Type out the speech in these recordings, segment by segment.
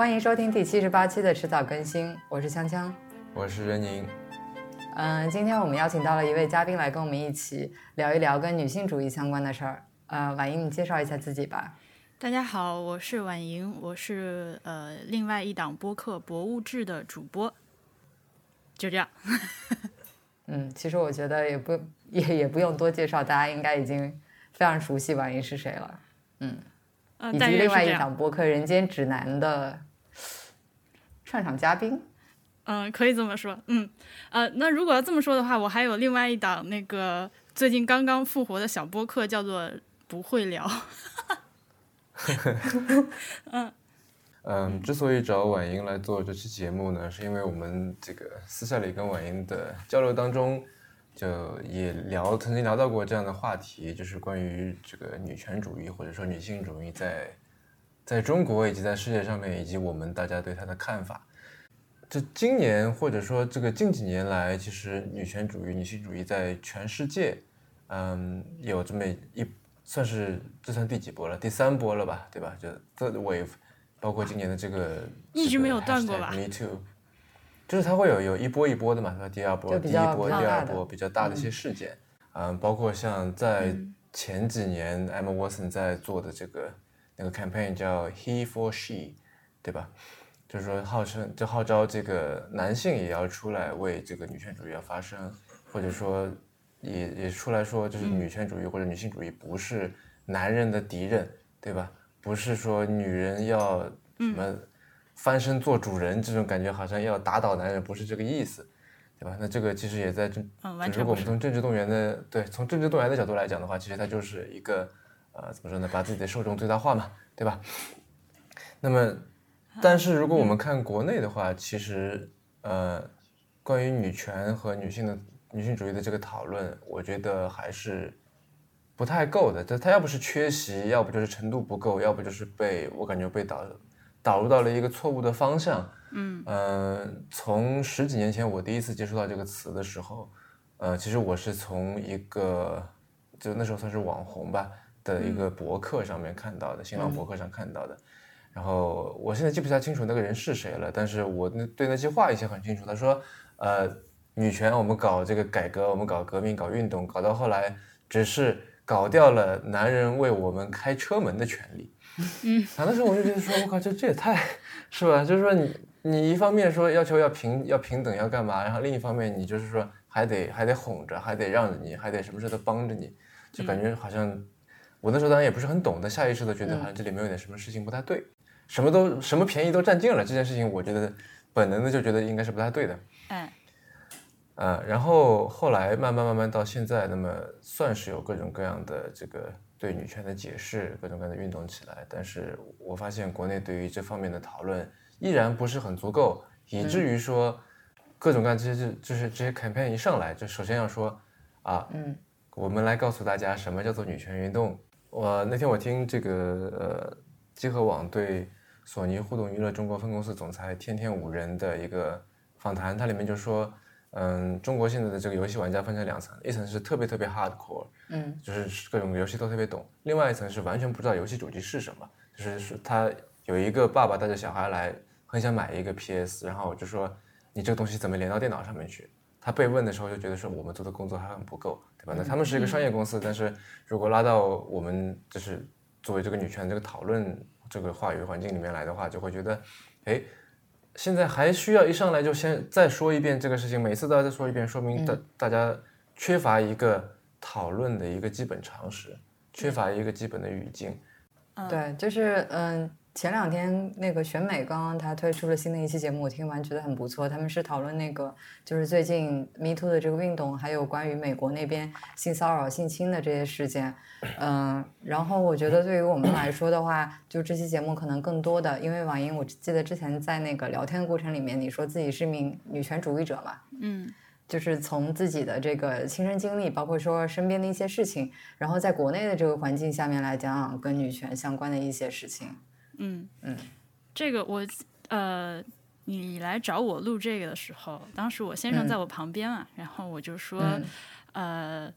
欢迎收听第七十八期的迟早更新，我是锵锵，我是任宁。嗯，今天我们邀请到了一位嘉宾来跟我们一起聊一聊跟女性主义相关的事儿。呃，婉莹，你介绍一下自己吧。大家好，我是婉莹，我是呃另外一档播客《博物志》的主播。就这样。嗯，其实我觉得也不也也不用多介绍，大家应该已经非常熟悉婉莹是谁了。嗯，以及另外一档播客《人间指南》的串场嘉宾。嗯，可以这么说。嗯，呃，那如果要这么说的话，我还有另外一档那个最近刚刚复活的小播客，叫做《不会聊》。嗯。嗯，之所以找婉莹来做这期节目呢，是因为我们这个私下里跟婉莹的交流当中，就也聊曾经聊到过这样的话题，就是关于这个女权主义或者说女性主义在在中国以及在世界上面，以及我们大家对它的看法。这今年或者说这个近几年来，其实女权主义、女性主义在全世界，嗯，有这么一算是这算第几波了？第三波了吧，对吧？就 third wave。包括今年的这个一直没有断过吧？Me too，就是它会有有一波一波的嘛，它？第二波、第一波、第二波比较大的一些事件，嗯，包括像在前几年，Emma Watson 在做的这个那个 campaign 叫 He for She，对吧？就是说号称就号召这个男性也要出来为这个女权主义要发声，或者说也也出来说，就是女权主义或者女性主义不是男人的敌人，对吧？不是说女人要什么翻身做主人这种感觉，好像要打倒男人，不是这个意思，对吧？那这个其实也在政，如果我们从政治动员的对，从政治动员的角度来讲的话，其实它就是一个呃，怎么说呢？把自己的受众最大化嘛，对吧？那么，但是如果我们看国内的话，其实呃，关于女权和女性的女性主义的这个讨论，我觉得还是。不太够的，他他要不是缺席，要不就是程度不够，要不就是被我感觉被导导入到了一个错误的方向。嗯嗯，从十几年前我第一次接触到这个词的时候，呃，其实我是从一个就那时候算是网红吧的一个博客上面看到的，新浪博客上看到的。然后我现在记不太清楚那个人是谁了，但是我那对那句话印象很清楚。他说，呃，女权我们搞这个改革，我们搞革命，搞运动，搞到后来只是。搞掉了男人为我们开车门的权利，嗯，啊，那时候我就觉得说，我靠，这这也太，是吧？就是说你你一方面说要求要平要平等要干嘛，然后另一方面你就是说还得还得哄着，还得让着你，还得什么事都帮着你，就感觉好像我那时候当然也不是很懂但，下意识的觉得好像这里面有点什么事情不太对，什么都什么便宜都占尽了，这件事情我觉得本能的就觉得应该是不太对的，嗯。呃，然后后来慢慢慢慢到现在，那么算是有各种各样的这个对女权的解释，各种各样的运动起来。但是我发现国内对于这方面的讨论依然不是很足够，以至于说各种各样这些就是这些 campaign 一上来，就首先要说啊，嗯，我们来告诉大家什么叫做女权运动。我那天我听这个呃集合网对索尼互动娱乐中国分公司总裁天天五人的一个访谈，它里面就说。嗯，中国现在的这个游戏玩家分成两层，一层是特别特别 hardcore，嗯，就是各种游戏都特别懂；，另外一层是完全不知道游戏主机是什么，就是说他有一个爸爸带着小孩来，很想买一个 PS，然后我就说你这个东西怎么连到电脑上面去？他被问的时候就觉得说我们做的工作还很不够，对吧？那他们是一个商业公司，但是如果拉到我们就是作为这个女权这个讨论这个话语环境里面来的话，就会觉得，哎。现在还需要一上来就先再说一遍这个事情，每次都要再说一遍，说明大大家缺乏一个讨论的一个基本常识，缺乏一个基本的语境。对，就是嗯。前两天那个选美刚刚他推出了新的一期节目，我听完觉得很不错。他们是讨论那个就是最近 Me Too 的这个运动，还有关于美国那边性骚扰、性侵的这些事件。嗯，然后我觉得对于我们来说的话，就这期节目可能更多的，因为网英，我记得之前在那个聊天的过程里面，你说自己是名女权主义者嘛？嗯，就是从自己的这个亲身经历，包括说身边的一些事情，然后在国内的这个环境下面来讲，跟女权相关的一些事情。嗯嗯，这个我呃，你来找我录这个的时候，当时我先生在我旁边啊，然后我就说，呃，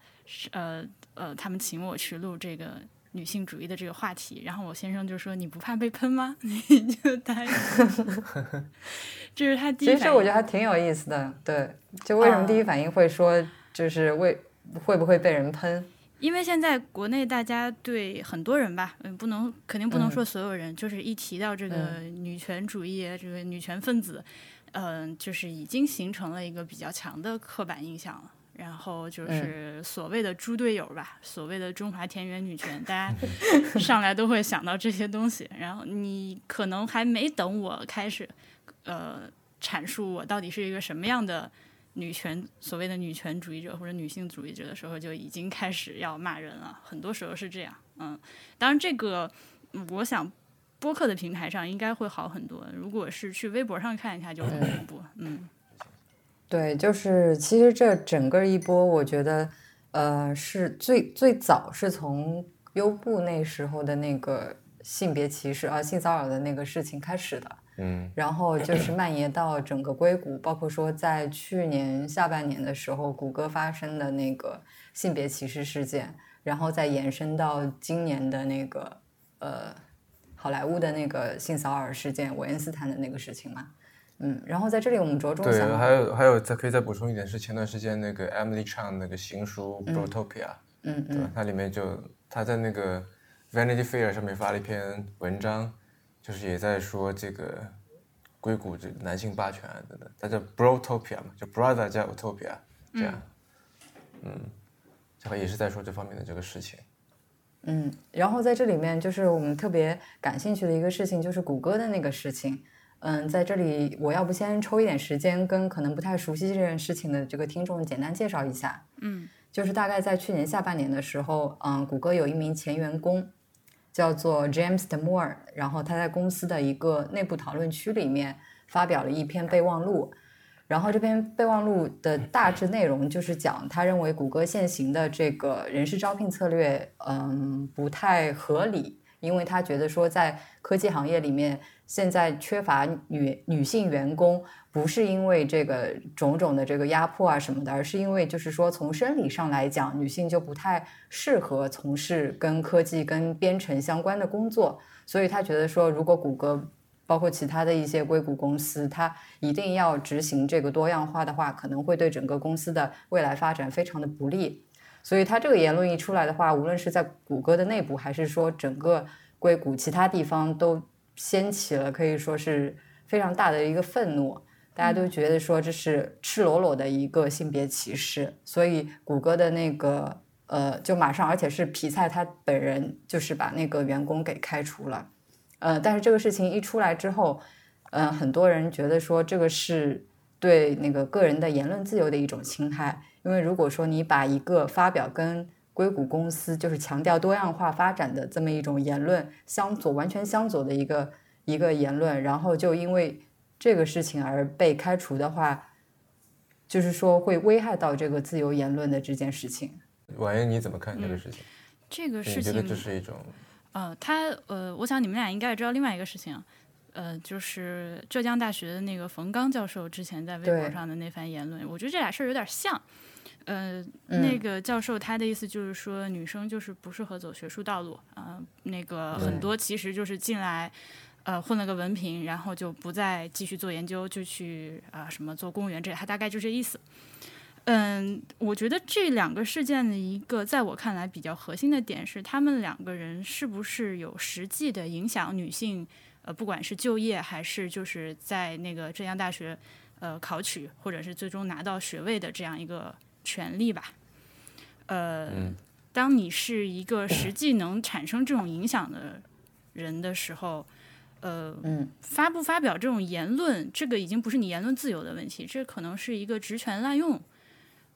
呃呃，他们请我去录这个女性主义的这个话题。然后我先生就说：“你不怕被喷吗？” 你就答应。这是他第一。其实我觉得还挺有意思的，对，就为什么第一反应会说就是为会不会被人喷？因为现在国内大家对很多人吧，嗯，不能肯定不能说所有人，就是一提到这个女权主义，这个女权分子，嗯，就是已经形成了一个比较强的刻板印象了。然后就是所谓的猪队友吧，所谓的中华田园女权，大家 上来都会想到这些东西。然后你可能还没等我开始，呃，阐述我到底是一个什么样的。女权所谓的女权主义者或者女性主义者的时候，就已经开始要骂人了。很多时候是这样，嗯，当然这个我想播客的平台上应该会好很多。如果是去微博上看一下，就很恐怖。嗯，对，就是其实这整个一波，我觉得呃是最最早是从优步那时候的那个性别歧视啊性骚扰的那个事情开始的。嗯，然后就是蔓延到整个硅谷，包括说在去年下半年的时候，谷歌发生的那个性别歧视事件，然后再延伸到今年的那个呃好莱坞的那个性骚扰事件，韦恩斯坦的那个事情嘛。嗯，然后在这里我们着重对，还有还有再可以再补充一点，是前段时间那个 Emily Chang 那个新书《Brotopia》，嗯嗯，它里面就他在那个 Vanity Fair 上面发了一篇文章。就是也在说这个硅谷这男性霸权等等，它叫 Brotopia 嘛，就 Brother 加 Utopia 这样，嗯，这个也是在说这方面的这个事情。嗯，然后在这里面就是我们特别感兴趣的一个事情，就是谷歌的那个事情。嗯，在这里我要不先抽一点时间，跟可能不太熟悉这件事情的这个听众简单介绍一下。嗯，就是大概在去年下半年的时候，嗯，谷歌有一名前员工。叫做 James Damore，然后他在公司的一个内部讨论区里面发表了一篇备忘录，然后这篇备忘录的大致内容就是讲他认为谷歌现行的这个人事招聘策略，嗯，不太合理，因为他觉得说在科技行业里面现在缺乏女女性员工。不是因为这个种种的这个压迫啊什么的，而是因为就是说从生理上来讲，女性就不太适合从事跟科技、跟编程相关的工作。所以他觉得说，如果谷歌包括其他的一些硅谷公司，它一定要执行这个多样化的话，可能会对整个公司的未来发展非常的不利。所以他这个言论一出来的话，无论是在谷歌的内部，还是说整个硅谷其他地方，都掀起了可以说是非常大的一个愤怒。大家都觉得说这是赤裸裸的一个性别歧视，所以谷歌的那个呃，就马上，而且是皮菜他本人就是把那个员工给开除了，呃，但是这个事情一出来之后，嗯，很多人觉得说这个是对那个个人的言论自由的一种侵害，因为如果说你把一个发表跟硅谷公司就是强调多样化发展的这么一种言论相左，完全相左的一个一个言论，然后就因为。这个事情而被开除的话，就是说会危害到这个自由言论的这件事情。婉莹，你怎么看这个事情？这个事情，你觉得这是一种？呃，他呃，我想你们俩应该也知道另外一个事情，呃，就是浙江大学的那个冯刚教授之前在微博上的那番言论，我觉得这俩事儿有点像。呃，那个教授他的意思就是说，女生就是不适合走学术道路啊，那个很多其实就是进来。呃，混了个文凭，然后就不再继续做研究，就去啊什么做公务员，这他大概就这意思。嗯，我觉得这两个事件的一个，在我看来比较核心的点是，他们两个人是不是有实际的影响女性，呃，不管是就业还是就是在那个浙江大学呃考取，或者是最终拿到学位的这样一个权利吧。呃，当你是一个实际能产生这种影响的人的时候。呃，发不发表这种言论，这个已经不是你言论自由的问题，这可能是一个职权滥用，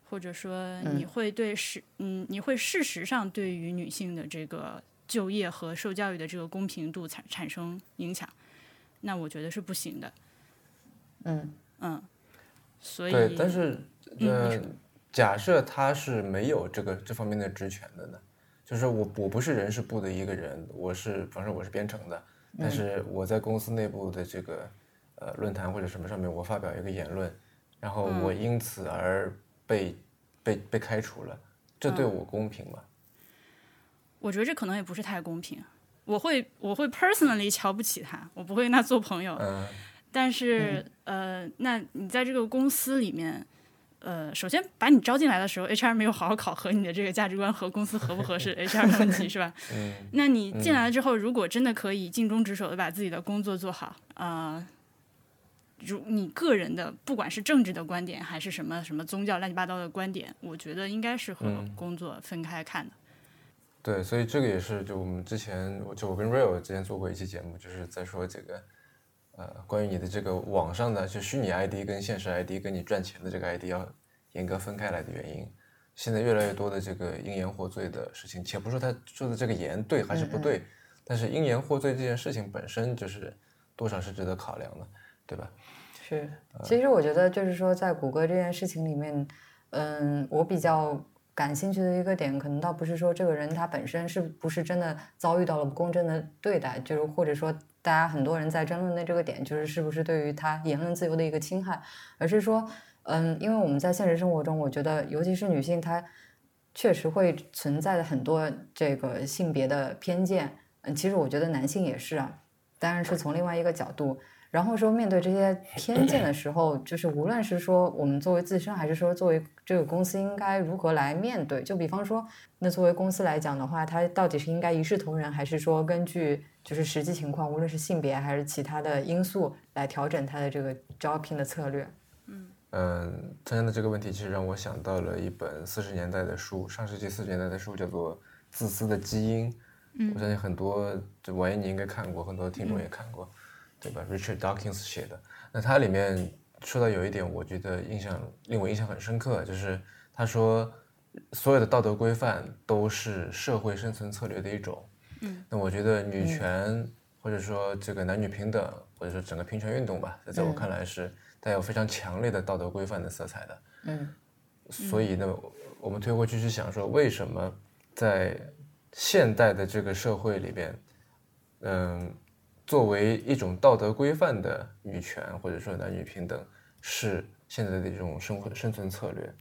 或者说你会对事，嗯，你会事实上对于女性的这个就业和受教育的这个公平度产产生影响，那我觉得是不行的。嗯嗯，所以对，但是呃，假设他是没有这个这方面的职权的呢，就是我我不是人事部的一个人，我是，反正我是编程的。但是我在公司内部的这个呃论坛或者什么上面，我发表一个言论，然后我因此而被被被开除了，这对我公平吗？我觉得这可能也不是太公平。我会我会 personally 瞧不起他，我不会跟他做朋友。嗯。但是呃，那你在这个公司里面，呃，首先把你招进来的时候，HR 没有好好考核你的这个价值观和公司合不合适，HR 的问题是吧？嗯。那你进来了之后，如果真的可以尽忠职守的把自己的工作做好，啊。如你个人的，不管是政治的观点，还是什么什么宗教乱七八糟的观点，我觉得应该是和工作分开看的。对，所以这个也是，就我们之前，就我跟 Real 之前做过一期节目，就是在说这个，呃，关于你的这个网上的就虚拟 ID 跟现实 ID 跟你赚钱的这个 ID 要严格分开来的原因。现在越来越多的这个因言获罪的事情，且不说他说的这个言对还是不对，但是因言获罪这件事情本身就是多少是值得考量的，对吧？是，其实我觉得就是说，在谷歌这件事情里面，嗯，我比较感兴趣的一个点，可能倒不是说这个人他本身是不是真的遭遇到了不公正的对待，就是或者说大家很多人在争论的这个点，就是是不是对于他言论自由的一个侵害，而是说，嗯，因为我们在现实生活中，我觉得尤其是女性，她确实会存在的很多这个性别的偏见，嗯，其实我觉得男性也是啊，当然是从另外一个角度。然后说，面对这些偏见的时候，就是无论是说我们作为自身，还是说作为这个公司，应该如何来面对？就比方说，那作为公司来讲的话，它到底是应该一视同仁，还是说根据就是实际情况，无论是性别还是其他的因素来调整它的这个招聘的策略？嗯嗯，参加的这个问题其实让我想到了一本四十年代的书，上世纪四十年代的书，叫做《自私的基因》。嗯，我相信很多这王一你应该看过，很多听众也看过。对吧？Richard Dawkins 写的，那他里面说到有一点，我觉得印象令我印象很深刻，就是他说所有的道德规范都是社会生存策略的一种。嗯，那我觉得女权或者说这个男女平等或者说整个平权运动吧，在我看来是带有非常强烈的道德规范的色彩的。嗯，所以呢，我们推过去去想说，为什么在现代的这个社会里边，嗯。作为一种道德规范的女权，或者说男女平等，是现在的一种生活生存策略。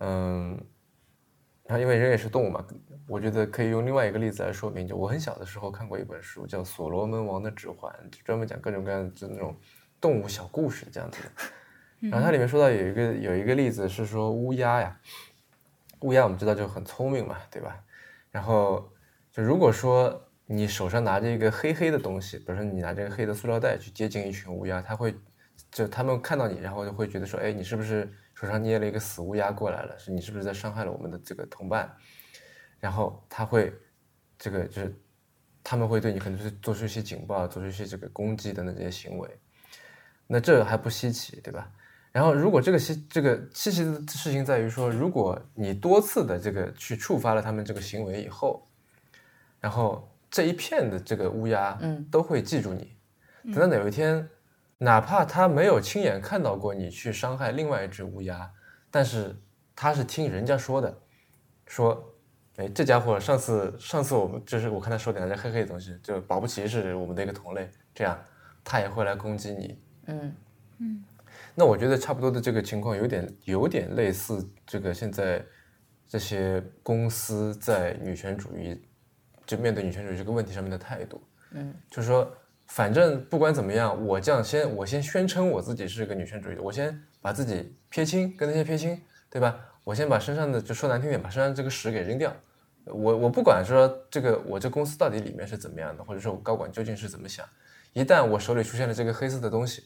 嗯，然后因为人也是动物嘛，我觉得可以用另外一个例子来说明。就我很小的时候看过一本书，叫《所罗门王的指环》，专门讲各种各样的那种动物小故事这样子的。然后它里面说到有一个有一个例子是说乌鸦呀，乌鸦我们知道就很聪明嘛，对吧？然后就如果说。你手上拿着一个黑黑的东西，比如说你拿这个黑的塑料袋去接近一群乌鸦，它会就他们看到你，然后就会觉得说，哎，你是不是手上捏了一个死乌鸦过来了？是你是不是在伤害了我们的这个同伴？然后他会这个就是他们会对你可能是做出一些警报，做出一些这个攻击等等这些行为。那这还不稀奇，对吧？然后如果这个稀这个稀奇的事情在于说，如果你多次的这个去触发了他们这个行为以后，然后。这一片的这个乌鸦，嗯，都会记住你。等到哪一天，哪怕他没有亲眼看到过你去伤害另外一只乌鸦，但是他是听人家说的，说，哎，这家伙上次上次我们就是我看他手里拿着黑黑的东西，就保不齐是我们的一个同类，这样他也会来攻击你。嗯嗯。那我觉得差不多的这个情况有点有点类似这个现在这些公司在女权主义。就面对女权主义这个问题上面的态度，嗯，就是说，反正不管怎么样，我这样先我先宣称我自己是个女权主义的，我先把自己撇清，跟那些撇清，对吧？我先把身上的就说难听点，把身上这个屎给扔掉。我我不管说这个我这公司到底里面是怎么样的，或者说我高管究竟是怎么想，一旦我手里出现了这个黑色的东西，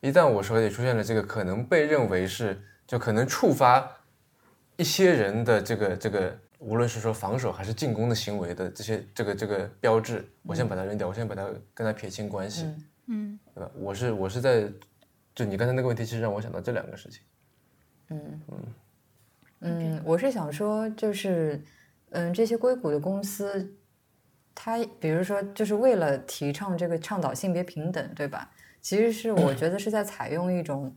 一旦我手里出现了这个可能被认为是就可能触发一些人的这个这个。无论是说防守还是进攻的行为的这些这个这个标志，我先把它扔掉，我先把它跟它撇清关系，嗯，对吧？我是我是在，就你刚才那个问题，其实让我想到这两个事情，嗯嗯嗯，我是想说，就是嗯，这些硅谷的公司，它比如说就是为了提倡这个倡导性别平等，对吧？其实是我觉得是在采用一种，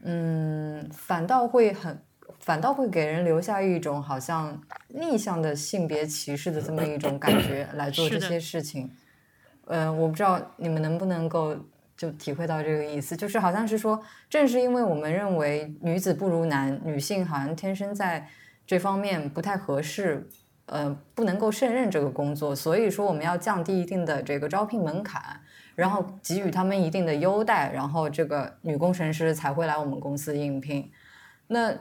嗯，反倒会很。反倒会给人留下一种好像逆向的性别歧视的这么一种感觉来做这些事情。嗯，我不知道你们能不能够就体会到这个意思，就是好像是说，正是因为我们认为女子不如男，女性好像天生在这方面不太合适，呃不能够胜任这个工作，所以说我们要降低一定的这个招聘门槛，然后给予他们一定的优待，然后这个女工程师才会来我们公司应聘。那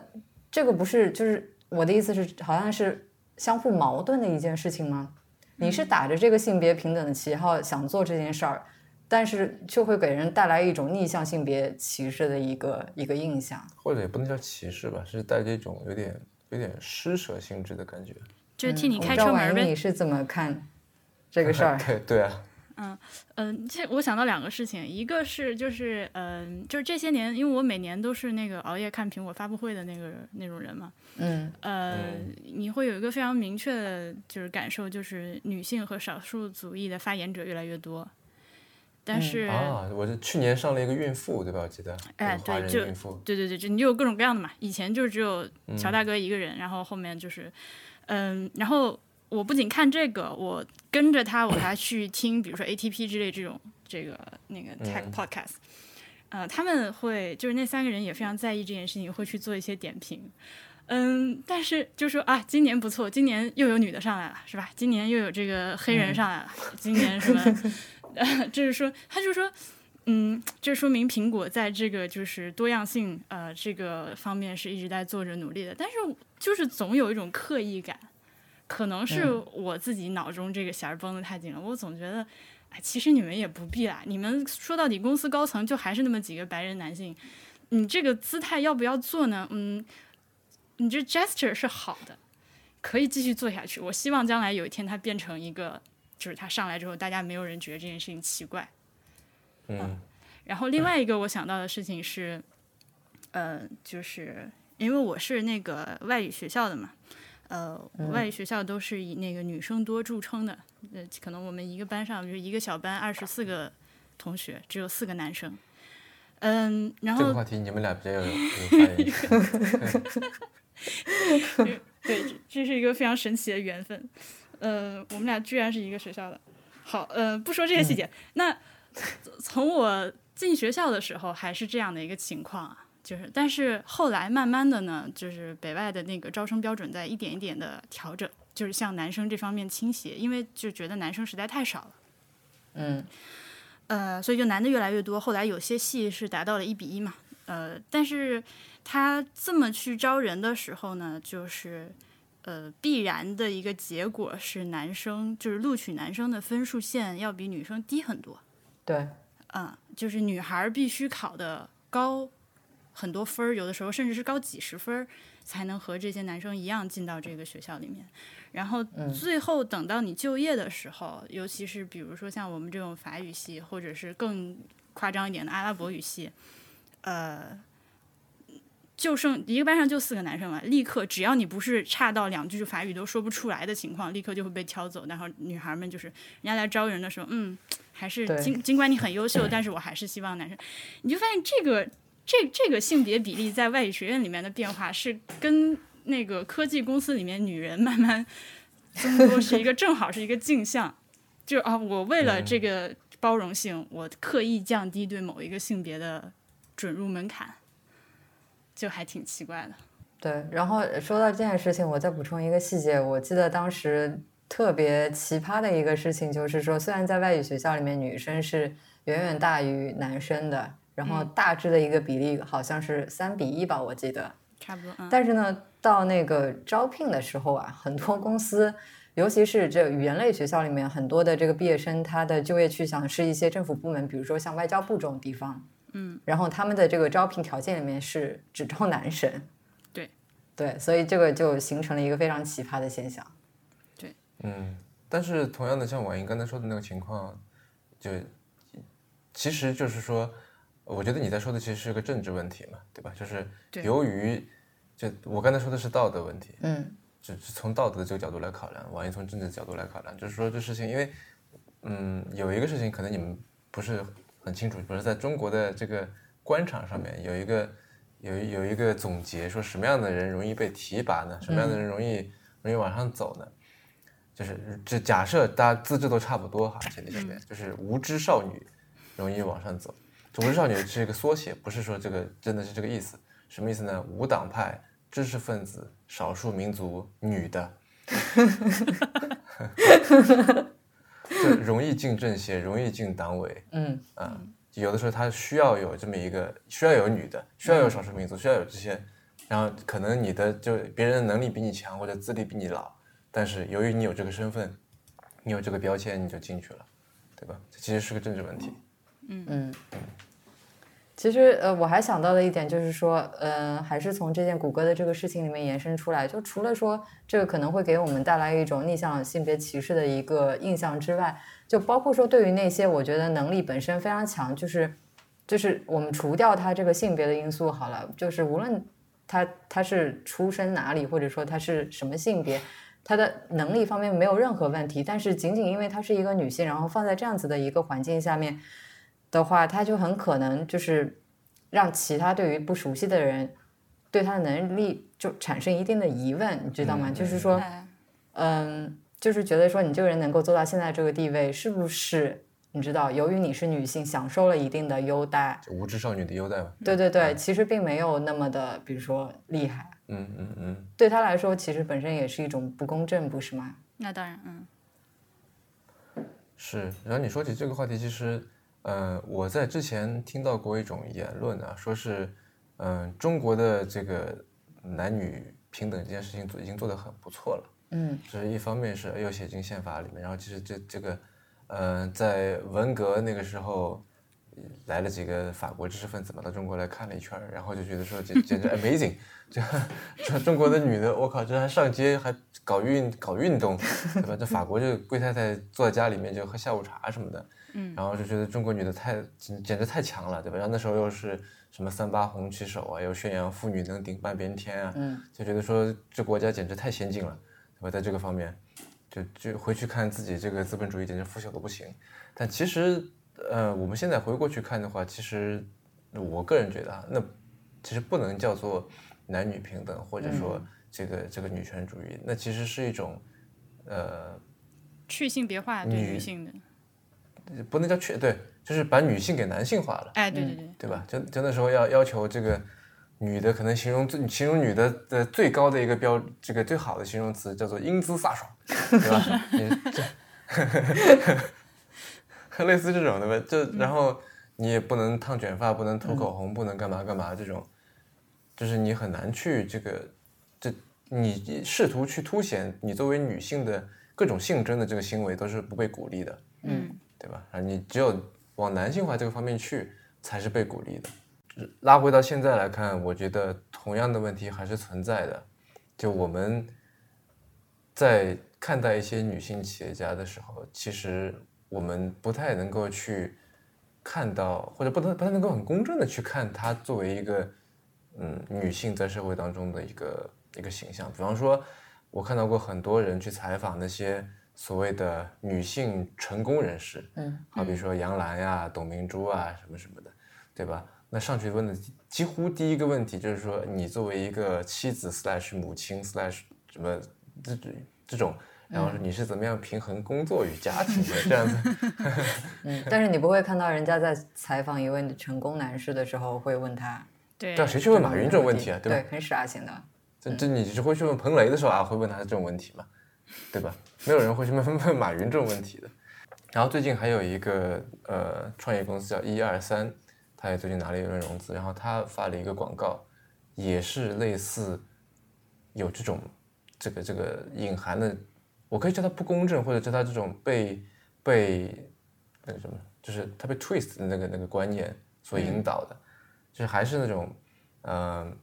这个不是就是我的意思是，好像是相互矛盾的一件事情吗？你是打着这个性别平等的旗号想做这件事儿，但是却会给人带来一种逆向性别歧视的一个一个印象，或者也不能叫歧视吧，是带着一种有点有点施舍性质的感觉，就替你开车门呗。你是怎么看这个事儿？对对啊。嗯嗯，这我想到两个事情，一个是就是嗯，就是这些年，因为我每年都是那个熬夜看苹果发布会的那个那种人嘛，嗯呃，你会有一个非常明确的就是感受，就是女性和少数族裔的发言者越来越多，但是啊，我是去年上了一个孕妇，对吧？我记得，哎，对，就对对对，就你有各种各样的嘛，以前就只有乔大哥一个人，然后后面就是嗯，然后。我不仅看这个，我跟着他，我还去听，比如说 ATP 之类这种这个那个 tech podcast，呃，他们会就是那三个人也非常在意这件事情，会去做一些点评，嗯，但是就说啊，今年不错，今年又有女的上来了，是吧？今年又有这个黑人上来了，今年什么？呃，就是说，他就说，嗯，这说明苹果在这个就是多样性呃这个方面是一直在做着努力的，但是就是总有一种刻意感。可能是我自己脑中这个弦儿绷得太紧了，我总觉得，哎，其实你们也不必啦。你们说到底，公司高层就还是那么几个白人男性，你这个姿态要不要做呢？嗯，你这 gesture 是好的，可以继续做下去。我希望将来有一天他变成一个，就是他上来之后，大家没有人觉得这件事情奇怪。嗯。然后另外一个我想到的事情是，呃，就是因为我是那个外语学校的嘛。呃，外语学校都是以那个女生多著称的。呃，可能我们一个班上就一个小班二十四个同学，只有四个男生。嗯，然后这个话题你们俩比较有有发言 对，这是一个非常神奇的缘分。呃，我们俩居然是一个学校的。好，呃，不说这些细节。那从我进学校的时候，还是这样的一个情况啊。就是，但是后来慢慢的呢，就是北外的那个招生标准在一点一点的调整，就是向男生这方面倾斜，因为就觉得男生实在太少了。嗯，呃，所以就男的越来越多。后来有些系是达到了一比一嘛，呃，但是他这么去招人的时候呢，就是呃必然的一个结果是男生就是录取男生的分数线要比女生低很多。对，嗯，就是女孩必须考的高。很多分儿，有的时候甚至是高几十分儿，才能和这些男生一样进到这个学校里面。然后最后等到你就业的时候，尤其是比如说像我们这种法语系，或者是更夸张一点的阿拉伯语系，呃，就剩一个班上就四个男生了，立刻只要你不是差到两句法语都说不出来的情况，立刻就会被挑走。然后女孩们就是人家来招人的时候，嗯，还是尽尽管你很优秀，但是我还是希望男生。你就发现这个。这这个性别比例在外语学院里面的变化是跟那个科技公司里面女人慢慢增多是一个 正好是一个镜像，就啊，我为了这个包容性，我刻意降低对某一个性别的准入门槛，就还挺奇怪的。对，然后说到这件事情，我再补充一个细节，我记得当时特别奇葩的一个事情就是说，虽然在外语学校里面女生是远远大于男生的。然后大致的一个比例好像是三比一吧，我记得。差不多。但是呢，到那个招聘的时候啊，很多公司，尤其是这语言类学校里面，很多的这个毕业生，他的就业去向是一些政府部门，比如说像外交部这种地方。嗯。然后他们的这个招聘条件里面是只招男生。对。对，所以这个就形成了一个非常奇葩的现象。对。嗯，但是同样的，像婉莹刚才说的那个情况，就其实就是说。我觉得你在说的其实是个政治问题嘛，对吧？就是由于，就我刚才说的是道德问题，嗯，只是从道德的这个角度来考量，王一从政治角度来考量，就是说这事情，因为，嗯，有一个事情可能你们不是很清楚，不是在中国的这个官场上面有一个有有一个总结，说什么样的人容易被提拔呢？什么样的人容易容易往上走呢？就是这假设大家资质都差不多哈，前提下面就是无知少女容易往上走。无知少女是一个缩写，不是说这个真的是这个意思。什么意思呢？无党派、知识分子、少数民族、女的，就容易进政协，容易进党委。嗯啊，有的时候他需要有这么一个，需要有女的，需要有少数民族，需要有这些。然后可能你的就别人的能力比你强，或者资历比你老，但是由于你有这个身份，你有这个标签，你就进去了，对吧？这其实是个政治问题。嗯嗯。其实呃，我还想到了一点，就是说，呃，还是从这件谷歌的这个事情里面延伸出来，就除了说这个可能会给我们带来一种逆向性别歧视的一个印象之外，就包括说对于那些我觉得能力本身非常强，就是就是我们除掉他这个性别的因素好了，就是无论他他是出生哪里，或者说他是什么性别，他的能力方面没有任何问题，但是仅仅因为她是一个女性，然后放在这样子的一个环境下面。的话，他就很可能就是让其他对于不熟悉的人对他的能力就产生一定的疑问，你知道吗？就是说，嗯，就是觉得说你这个人能够做到现在这个地位，是不是你知道，由于你是女性，享受了一定的优待，无知少女的优待嘛？对对对，其实并没有那么的，比如说厉害。嗯嗯嗯，对他来说，其实本身也是一种不公正，不是吗？那当然，嗯，是。然后你说起这个话题，其实。嗯，我在之前听到过一种言论啊，说是，嗯，中国的这个男女平等这件事情做已经做得很不错了。嗯，就是一方面是又写进宪法里面，然后其实这这个，呃，在文革那个时候，来了几个法国知识分子嘛，到中国来看了一圈，然后就觉得说简简直 amazing，这这中国的女的，我靠，这还上街还搞运搞运动，对吧？这法国这贵太太坐在家里面就喝下午茶什么的。然后就觉得中国女的太简简直太强了，对吧？然后那时候又是什么三八红旗手啊，又宣扬妇女能顶半边天啊，就觉得说这国家简直太先进了，对吧？在这个方面，就就回去看自己这个资本主义简直腐朽的不行。但其实，呃，我们现在回过去看的话，其实我个人觉得啊，那其实不能叫做男女平等，或者说这个这个女权主义，那其实是一种呃去性别化对女性的。不能叫缺对，就是把女性给男性化了。哎，对对对，对吧？就就那时候要要求这个女的，可能形容最形容女的的最高的一个标，这个最好的形容词叫做英姿飒爽，对吧？类似这种的吧？就然后你也不能烫卷发，不能涂口红，不能干嘛干嘛这种，就是你很难去这个，这你试图去凸显你作为女性的各种性征的这个行为都是不被鼓励的。嗯。对吧？啊，你只有往男性化这个方面去，才是被鼓励的。拉回到现在来看，我觉得同样的问题还是存在的。就我们在看待一些女性企业家的时候，其实我们不太能够去看到，或者不能不太能够很公正的去看她作为一个嗯女性在社会当中的一个一个形象。比方说，我看到过很多人去采访那些。所谓的女性成功人士，嗯，好比说杨澜呀、董明珠啊，什么什么的，对吧？那上去问的几乎第一个问题就是说，你作为一个妻子 slash 母亲 slash 什么这这种，然后说你是怎么样平衡工作与家庭的这样子。嗯，但是你不会看到人家在采访一位成功男士的时候会问他，对，但谁去问马云这种问题啊？对吧？对，很傻型的。这这你只会去问彭雷的时候啊，会问他这种问题吗？对吧？没有人会去问问马云这种问题的。然后最近还有一个呃创业公司叫一二三，他也最近拿了一轮融资，然后他发了一个广告，也是类似有这种这个这个隐含的，我可以叫它不公正，或者叫它这种被被那个什么，就是他被 twist 的那个那个观念所引导的，就是还是那种嗯。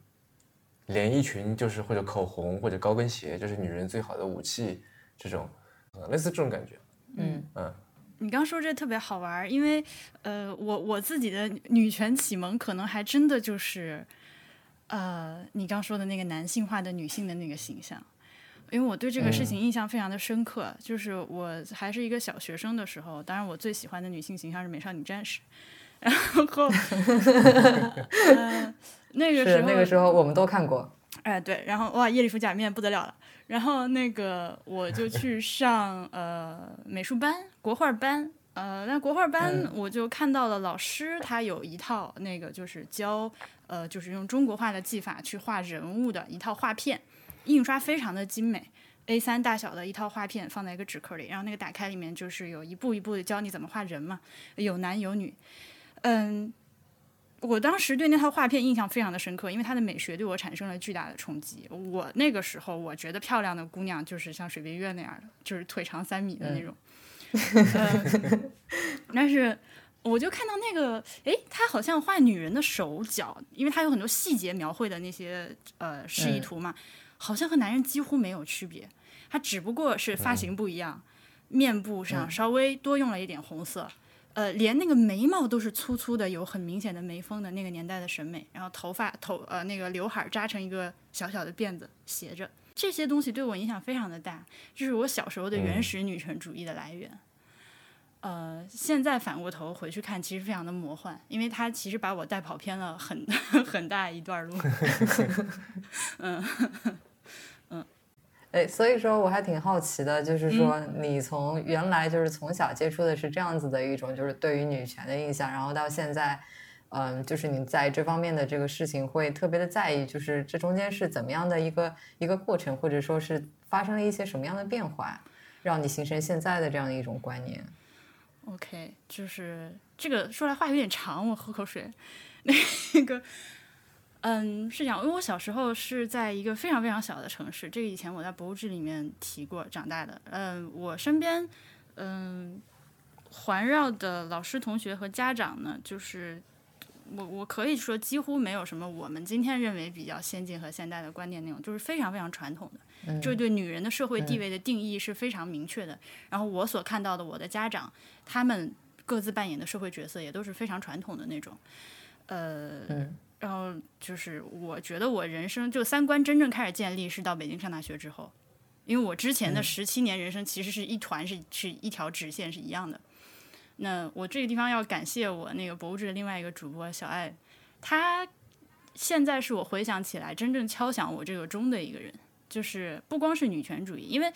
连衣裙就是或者口红或者高跟鞋就是女人最好的武器，这种，类似这种感觉。嗯嗯，你刚说这特别好玩，因为呃，我我自己的女权启蒙可能还真的就是，呃，你刚说的那个男性化的女性的那个形象，因为我对这个事情印象非常的深刻。就是我还是一个小学生的时候，当然我最喜欢的女性形象是美少女战士，然后。那个时候，那个时候我们都看过。哎，对，然后哇，夜里服假面不得了了。然后那个我就去上呃美术班、国画班。呃，那国画班我就看到了老师他有一套那个就是教呃就是用中国画的技法去画人物的一套画片，印刷非常的精美。A 三大小的一套画片放在一个纸壳里，然后那个打开里面就是有一步一步的教你怎么画人嘛，有男有女。嗯，我当时对那套画片印象非常的深刻，因为它的美学对我产生了巨大的冲击。我那个时候我觉得漂亮的姑娘就是像水冰月那样的，就是腿长三米的那种。但是我就看到那个，诶，他好像画女人的手脚，因为他有很多细节描绘的那些呃示意图嘛。好像和男人几乎没有区别，他只不过是发型不一样，面部上稍微多用了一点红色，呃，连那个眉毛都是粗粗的，有很明显的眉峰的那个年代的审美，然后头发头呃那个刘海扎成一个小小的辫子斜着，这些东西对我影响非常的大，这是我小时候的原始女权主义的来源。呃，现在反过头回去看，其实非常的魔幻，因为他其实把我带跑偏了很 很大一段路。嗯 嗯，哎，所以说我还挺好奇的，就是说你从原来就是从小接触的是这样子的一种，就是对于女权的印象，然后到现在，嗯，就是你在这方面的这个事情会特别的在意，就是这中间是怎么样的一个一个过程，或者说是发生了一些什么样的变化，让你形成现在的这样的一种观念。OK，就是这个说来话有点长，我喝口水。那个，嗯，是这样，因为我小时候是在一个非常非常小的城市，这个以前我在博物志里面提过，长大的。嗯，我身边，嗯，环绕的老师、同学和家长呢，就是我我可以说几乎没有什么我们今天认为比较先进和现代的观念那种，就是非常非常传统的。这对女人的社会地位的定义是非常明确的。然后我所看到的，我的家长他们各自扮演的社会角色也都是非常传统的那种。呃，然后就是我觉得我人生就三观真正开始建立是到北京上大学之后，因为我之前的十七年人生其实是一团是是一条直线是一样的。那我这个地方要感谢我那个博物志的另外一个主播小爱，他现在是我回想起来真正敲响我这个钟的一个人。就是不光是女权主义，因为，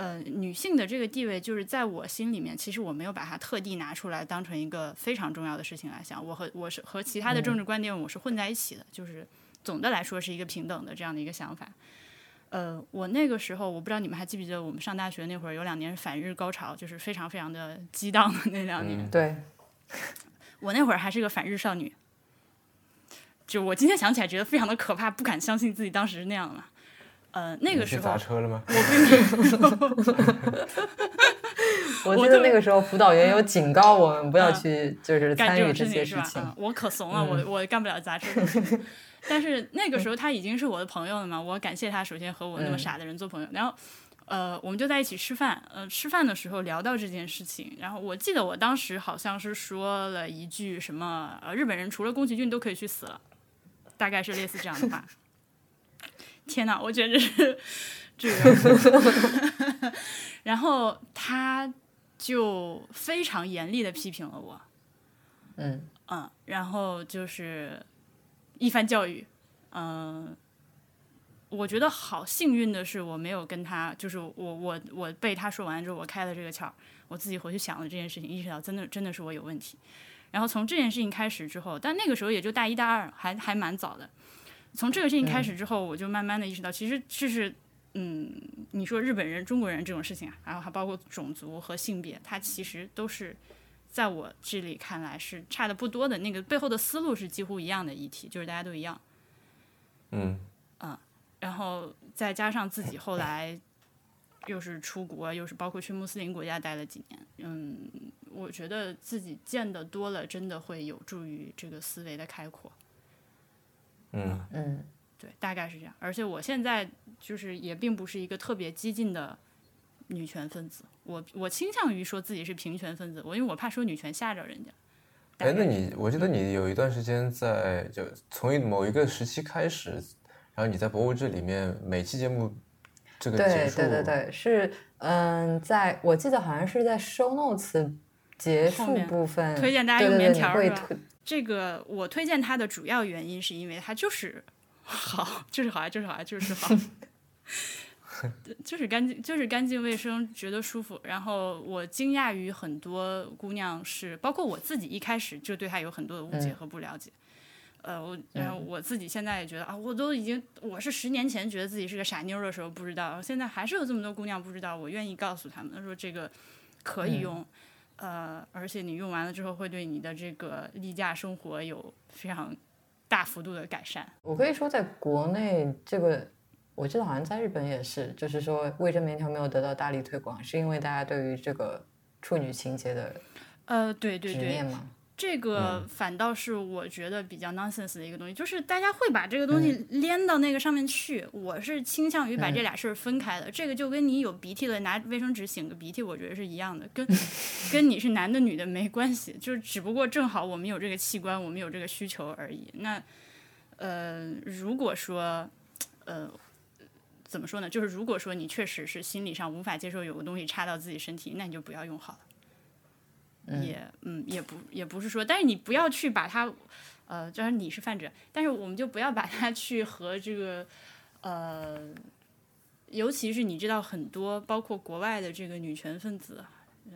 呃，女性的这个地位，就是在我心里面，其实我没有把它特地拿出来当成一个非常重要的事情来想。我和我是和其他的政治观点，我是混在一起的。就是总的来说是一个平等的这样的一个想法。呃，我那个时候，我不知道你们还记不记得，我们上大学那会儿有两年反日高潮，就是非常非常的激荡的那两年。对，我那会儿还是个反日少女，就我今天想起来觉得非常的可怕，不敢相信自己当时是那样的嘛。呃，那个时候砸车了吗？我并没有 我记得那个时候辅导员有警告我们不要去，就是参与这些事情。我可怂了，我我干不了砸车。但是那个时候他已经是我的朋友了嘛，我感谢他首先和我那么傻的人做朋友。然后呃，我们就在一起吃饭。呃，吃饭的时候聊到这件事情，然后我记得我当时好像是说了一句什么，呃，日本人除了宫崎骏都可以去死了，大概是类似这样的话。天哪，我简直是这个，然后他就非常严厉的批评了我，嗯嗯，然后就是一番教育，嗯，我觉得好幸运的是我没有跟他，就是我我我被他说完之后，我开了这个窍，我自己回去想了这件事情，意识到真的真的是我有问题，然后从这件事情开始之后，但那个时候也就大一大二，还还蛮早的。从这个事情开始之后，我就慢慢的意识到，其实就是，嗯，你说日本人、中国人这种事情啊，然后还包括种族和性别，它其实都是在我这里看来是差的不多的。那个背后的思路是几乎一样的议题，就是大家都一样。嗯嗯，然后再加上自己后来又是出国，又是包括去穆斯林国家待了几年，嗯，我觉得自己见的多了，真的会有助于这个思维的开阔。嗯嗯，对，大概是这样。而且我现在就是也并不是一个特别激进的女权分子，我我倾向于说自己是平权分子。我因为我怕说女权吓着人家。哎，那你我记得你有一段时间在就从某一个时期开始，然后你在博物志里面每期节目这个对对对对是嗯，在我记得好像是在 show notes 结束部分推荐大家用棉条是吧？这个我推荐它的主要原因是因为它就是 好，就是好，就是好，就是好，就是干净，就是干净卫生，觉得舒服。然后我惊讶于很多姑娘是，包括我自己一开始就对它有很多的误解和不了解。呃，我然后我自己现在也觉得啊，我都已经我是十年前觉得自己是个傻妞的时候不知道，现在还是有这么多姑娘不知道，我愿意告诉他们说这个可以用，呃，而且你用完了之后会对你的这个例假生活有非常大幅度的改善。我可以说，在国内这个，我记得好像在日本也是，就是说卫生棉条没有得到大力推广，是因为大家对于这个处女情节的呃，对对对。吗？这个反倒是我觉得比较 nonsense 的一个东西，就是大家会把这个东西连到那个上面去。我是倾向于把这俩事儿分开的。这个就跟你有鼻涕了拿卫生纸擤个鼻涕，我觉得是一样的，跟 跟你是男的女的没关系，就是只不过正好我们有这个器官，我们有这个需求而已。那呃，如果说呃怎么说呢？就是如果说你确实是心理上无法接受有个东西插到自己身体，那你就不要用好了。也嗯也不也不是说，但是你不要去把它，呃，就是你是泛指，但是我们就不要把它去和这个，呃，尤其是你知道很多包括国外的这个女权分子，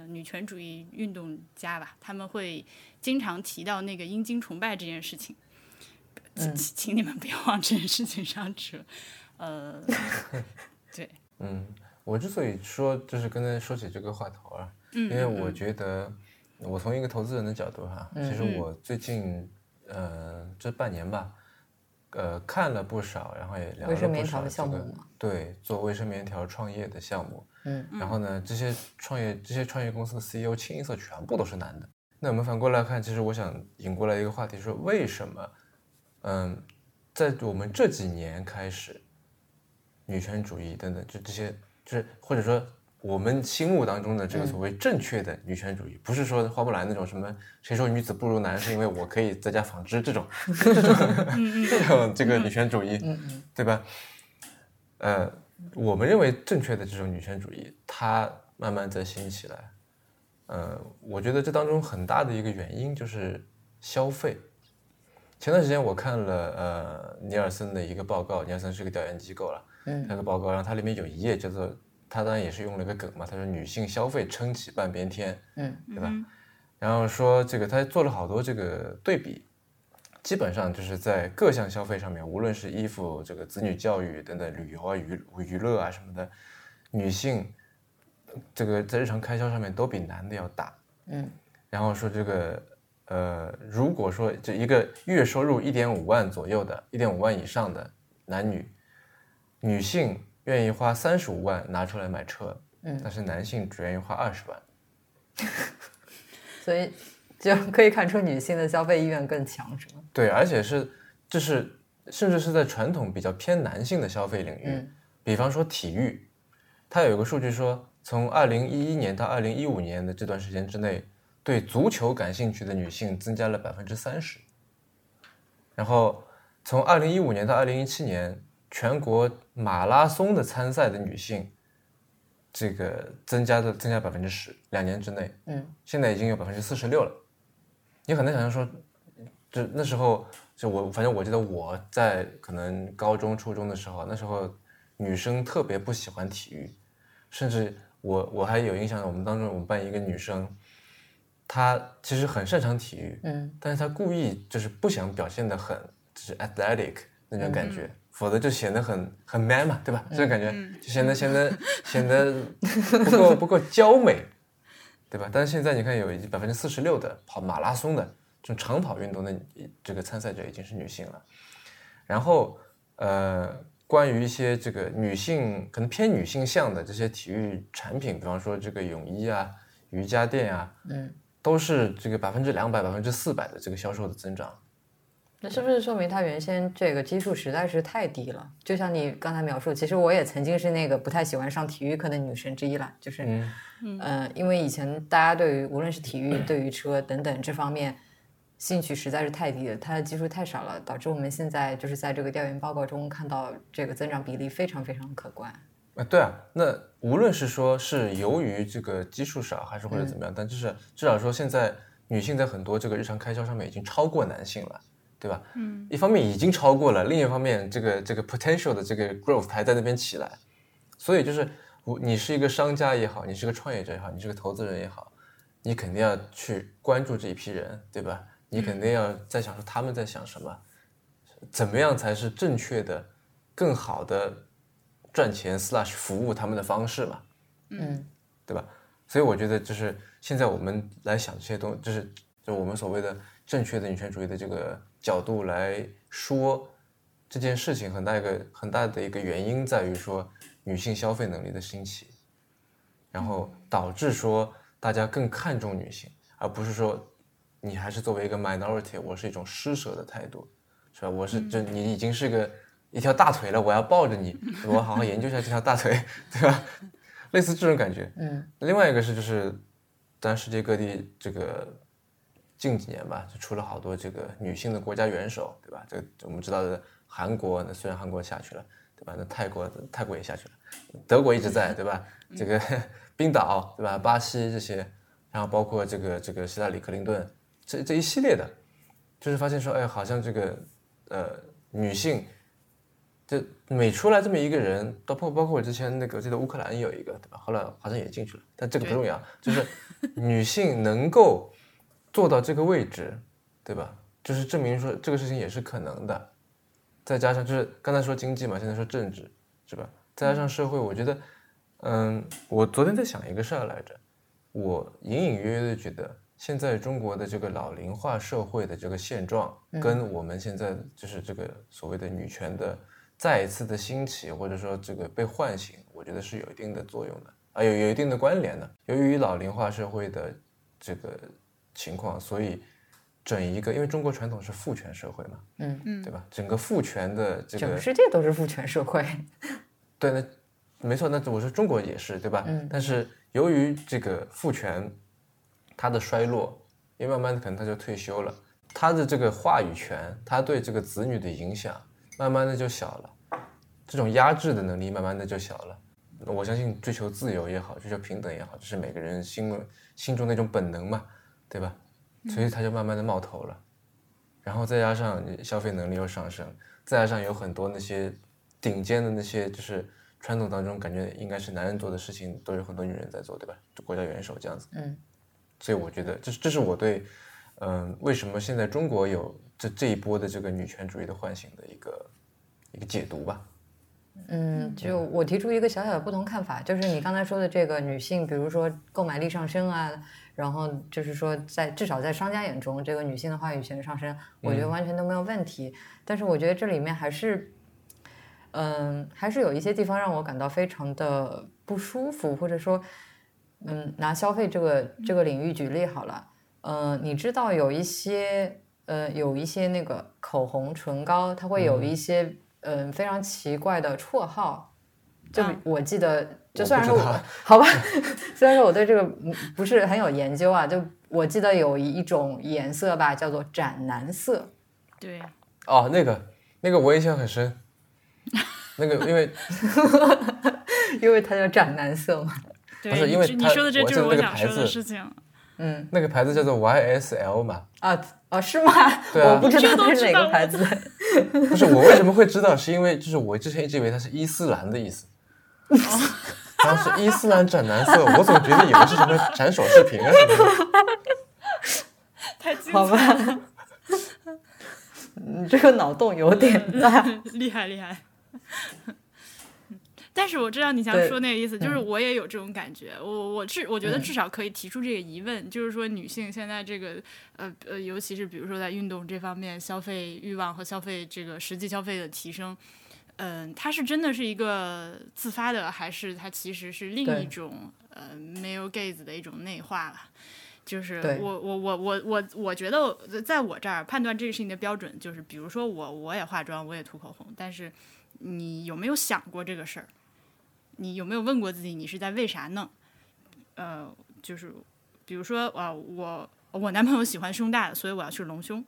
女权主义运动家吧，他们会经常提到那个阴茎崇拜这件事情，请请你们不要往这件事情上扯，呃，对，嗯，我之所以说就是刚才说起这个话头啊，因为我觉得。我从一个投资人的角度哈，其实我最近呃这半年吧，呃看了不少，然后也聊了不少项目对，做卫生棉条创业的项目，嗯，然后呢，这些创业这些创业公司的 CEO 清一色全部都是男的。那我们反过来看，其实我想引过来一个话题，说为什么，嗯，在我们这几年开始，女权主义等等，就这些，就是或者说。我们心目当中的这个所谓正确的女权主义，不是说花木兰那种什么谁说女子不如男是因为我可以在家纺织这种 这种 这种这个女权主义，对吧？呃，我们认为正确的这种女权主义，它慢慢在兴起来。呃，我觉得这当中很大的一个原因就是消费。前段时间我看了呃尼尔森的一个报告，尼尔森是个调研机构了，嗯那个报告，然后它里面有一页叫做。他当然也是用了一个梗嘛，他说女性消费撑起半边天，嗯，对吧？然后说这个他做了好多这个对比，基本上就是在各项消费上面，无论是衣服、这个子女教育等等旅游啊、娱娱乐啊什么的，女性这个在日常开销上面都比男的要大，嗯。然后说这个呃，如果说这一个月收入一点五万左右的，一点五万以上的男女女性。愿意花三十五万拿出来买车，嗯，但是男性只愿意花二十万，所以就可以看出女性的消费意愿更强，是吗？对，而且是就是甚至是在传统比较偏男性的消费领域，比方说体育，它有一个数据说，从二零一一年到二零一五年的这段时间之内，对足球感兴趣的女性增加了百分之三十，然后从二零一五年到二零一七年。全国马拉松的参赛的女性，这个增加的增加百分之十，两年之内，嗯，现在已经有百分之四十六了。你很难想象说，就那时候，就我反正我记得我在可能高中初中的时候，那时候女生特别不喜欢体育，甚至我我还有印象，我们当中我们班一个女生，她其实很擅长体育，嗯，但是她故意就是不想表现的很就是 athletic 那种感觉。否则就显得很很 man 嘛，对吧？这种感觉就显得显得显得不够不够娇美，对吧？但是现在你看，有百分之四十六的跑马拉松的这种长跑运动的这个参赛者已经是女性了。然后呃，关于一些这个女性可能偏女性向的这些体育产品，比方说这个泳衣啊、瑜伽垫啊，嗯，都是这个百分之两百、百分之四百的这个销售的增长。那是不是说明它原先这个基数实在是太低了？就像你刚才描述，其实我也曾经是那个不太喜欢上体育课的女生之一了。就是，嗯，因为以前大家对于无论是体育、对于车等等这方面兴趣实在是太低了，它的基数太少了，导致我们现在就是在这个调研报告中看到这个增长比例非常非常可观。啊，对啊，那无论是说是由于这个基数少，还是或者怎么样，但就是至少说现在女性在很多这个日常开销上面已经超过男性了。对吧？嗯，一方面已经超过了，另一方面，这个这个 potential 的这个 growth 还在那边起来，所以就是我你是一个商家也好，你是个创业者也好，你是个投资人也好，你肯定要去关注这一批人，对吧？你肯定要在想说他们在想什么，怎么样才是正确的、更好的赚钱 slash 服务他们的方式嘛？嗯，对吧？所以我觉得就是现在我们来想这些东，就是就我们所谓的正确的女权主义的这个角度来说这件事情，很大一个很大的一个原因在于说女性消费能力的兴起，然后导致说大家更看重女性，而不是说。你还是作为一个 minority，我是一种施舍的态度，是吧？我是就你已经是个一条大腿了，我要抱着你，我好好研究一下这条大腿，对吧？类似这种感觉。嗯。另外一个是就是，当然世界各地这个近几年吧，就出了好多这个女性的国家元首，对吧？这个我们知道的韩国，那虽然韩国下去了，对吧？那泰国泰国也下去了，德国一直在，对吧？这个冰岛，对吧？巴西这些，然后包括这个这个希拉里克林顿。这这一系列的，就是发现说，哎，好像这个，呃，女性，就每出来这么一个人，包括包括我之前那个记得乌克兰有一个，对吧？后来好像也进去了，但这个不重要，就是女性能够做到这个位置，对吧？就是证明说这个事情也是可能的。再加上就是刚才说经济嘛，现在说政治，是吧？再加上社会，我觉得，嗯，我昨天在想一个事儿来着，我隐隐约约的觉得。现在中国的这个老龄化社会的这个现状，跟我们现在就是这个所谓的女权的再一次的兴起，或者说这个被唤醒，我觉得是有一定的作用的，啊，有有一定的关联的。由于老龄化社会的这个情况，所以整一个，因为中国传统是父权社会嘛，嗯嗯，对吧？整个父权的这个，整个世界都是父权社会，对，那没错，那我说中国也是，对吧？嗯，但是由于这个父权。他的衰落，因为慢慢的可能他就退休了，他的这个话语权，他对这个子女的影响，慢慢的就小了，这种压制的能力慢慢的就小了。我相信追求自由也好，追求平等也好，这是每个人心心中那种本能嘛，对吧？所以他就慢慢的冒头了，然后再加上消费能力又上升，再加上有很多那些顶尖的那些就是传统当中感觉应该是男人做的事情，都有很多女人在做，对吧？国家元首这样子，嗯。所以我觉得，这是这是我对，嗯，为什么现在中国有这这一波的这个女权主义的唤醒的一个一个解读吧。嗯，就我提出一个小小的不同看法，就是你刚才说的这个女性，比如说购买力上升啊，然后就是说在至少在商家眼中，这个女性的话语权上升，我觉得完全都没有问题。但是我觉得这里面还是，嗯，还是有一些地方让我感到非常的不舒服，或者说。嗯，拿消费这个这个领域举例好了。嗯，你知道有一些呃有一些那个口红、唇膏，它会有一些嗯非常奇怪的绰号。就我记得，就虽然说好吧，虽然说我对这个不是很有研究啊，就我记得有一种颜色吧，叫做斩男色。对。哦，那个那个我印象很深。那个因为 因为它叫斩男色嘛。不是因为你说的这就是我想说的事情。嗯，那个牌子叫做 YSL 嘛？啊啊，是吗？对啊，我不知道是哪个牌子。不是我为什么会知道？是因为就是我之前一直以为它是伊斯兰的意思。当时伊斯兰斩男色，我总觉得以为是什么斩首视频啊什么的。太精好吧，你 这个脑洞有点大，厉 害厉害。但是我知道你想说那个意思，就是我也有这种感觉。我我至我觉得至少可以提出这个疑问，就是说女性现在这个呃呃，尤其是比如说在运动这方面，消费欲望和消费这个实际消费的提升，嗯，它是真的是一个自发的，还是它其实是另一种呃 male gaze 的一种内化了？就是我我我我我我觉得在我这儿判断这个事情的标准，就是比如说我我也化妆，我也涂口红，但是你有没有想过这个事儿？你有没有问过自己，你是在为啥弄？呃，就是，比如说，啊，我我男朋友喜欢胸大的，所以我要去隆胸。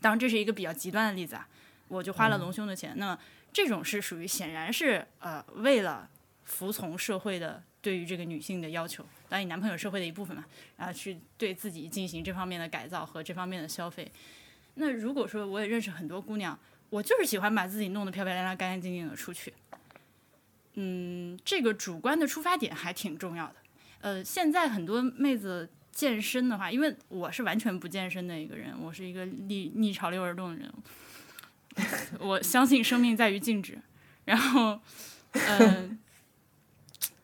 当然，这是一个比较极端的例子啊，我就花了隆胸的钱。那么，这种是属于显然是呃为了服从社会的对于这个女性的要求，当你男朋友社会的一部分嘛，然后去对自己进行这方面的改造和这方面的消费。那如果说我也认识很多姑娘，我就是喜欢把自己弄得漂漂亮亮、干干净净的出去。嗯，这个主观的出发点还挺重要的。呃，现在很多妹子健身的话，因为我是完全不健身的一个人，我是一个逆逆潮流而动的人。我相信生命在于静止。然后，嗯，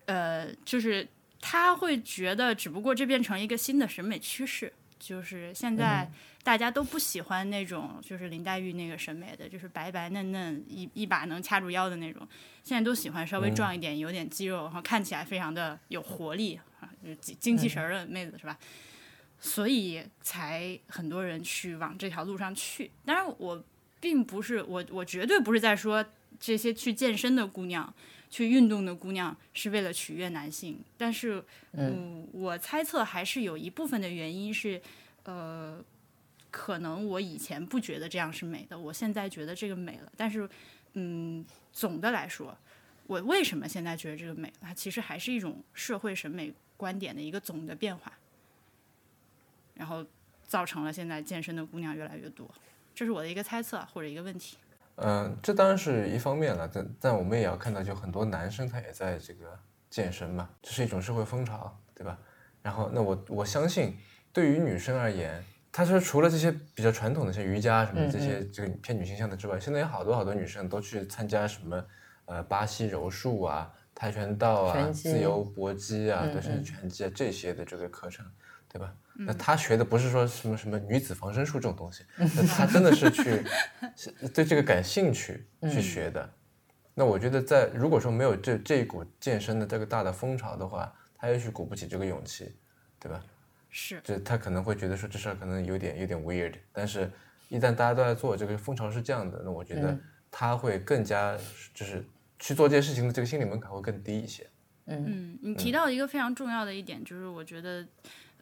呃，就是他会觉得，只不过这变成一个新的审美趋势，就是现在大家都不喜欢那种就是林黛玉那个审美的，就是白白嫩嫩一一把能掐住腰的那种，现在都喜欢稍微壮一点，有点肌肉，然后看起来非常的有活力啊，精精气神儿的妹子是吧？所以才很多人去往这条路上去。当然，我并不是我，我绝对不是在说这些去健身的姑娘、去运动的姑娘是为了取悦男性。但是，嗯，我猜测还是有一部分的原因是，呃，可能我以前不觉得这样是美的，我现在觉得这个美了。但是，嗯，总的来说，我为什么现在觉得这个美了？它其实还是一种社会审美观点的一个总的变化。然后造成了现在健身的姑娘越来越多，这是我的一个猜测或者一个问题。嗯，这当然是一方面了，但但我们也要看到，就很多男生他也在这个健身嘛，这是一种社会风潮，对吧？然后那我我相信，对于女生而言，她说除了这些比较传统的像瑜伽什么这些这个偏女性向的之外，现在有好多好多女生都去参加什么呃巴西柔术啊、跆拳道啊、自由搏击啊、对甚至拳击啊这些的这个课程。对吧？那他学的不是说什么什么女子防身术这种东西，那他真的是去对这个感兴趣去学的。那我觉得，在如果说没有这这一股健身的这个大的风潮的话，他也许鼓不起这个勇气，对吧？是，就他可能会觉得说这事儿可能有点有点 weird，但是一旦大家都在做，这个风潮是这样的，那我觉得他会更加就是去做这件事情的这个心理门槛会更低一些。嗯，你提到一个非常重要的一点，就是我觉得。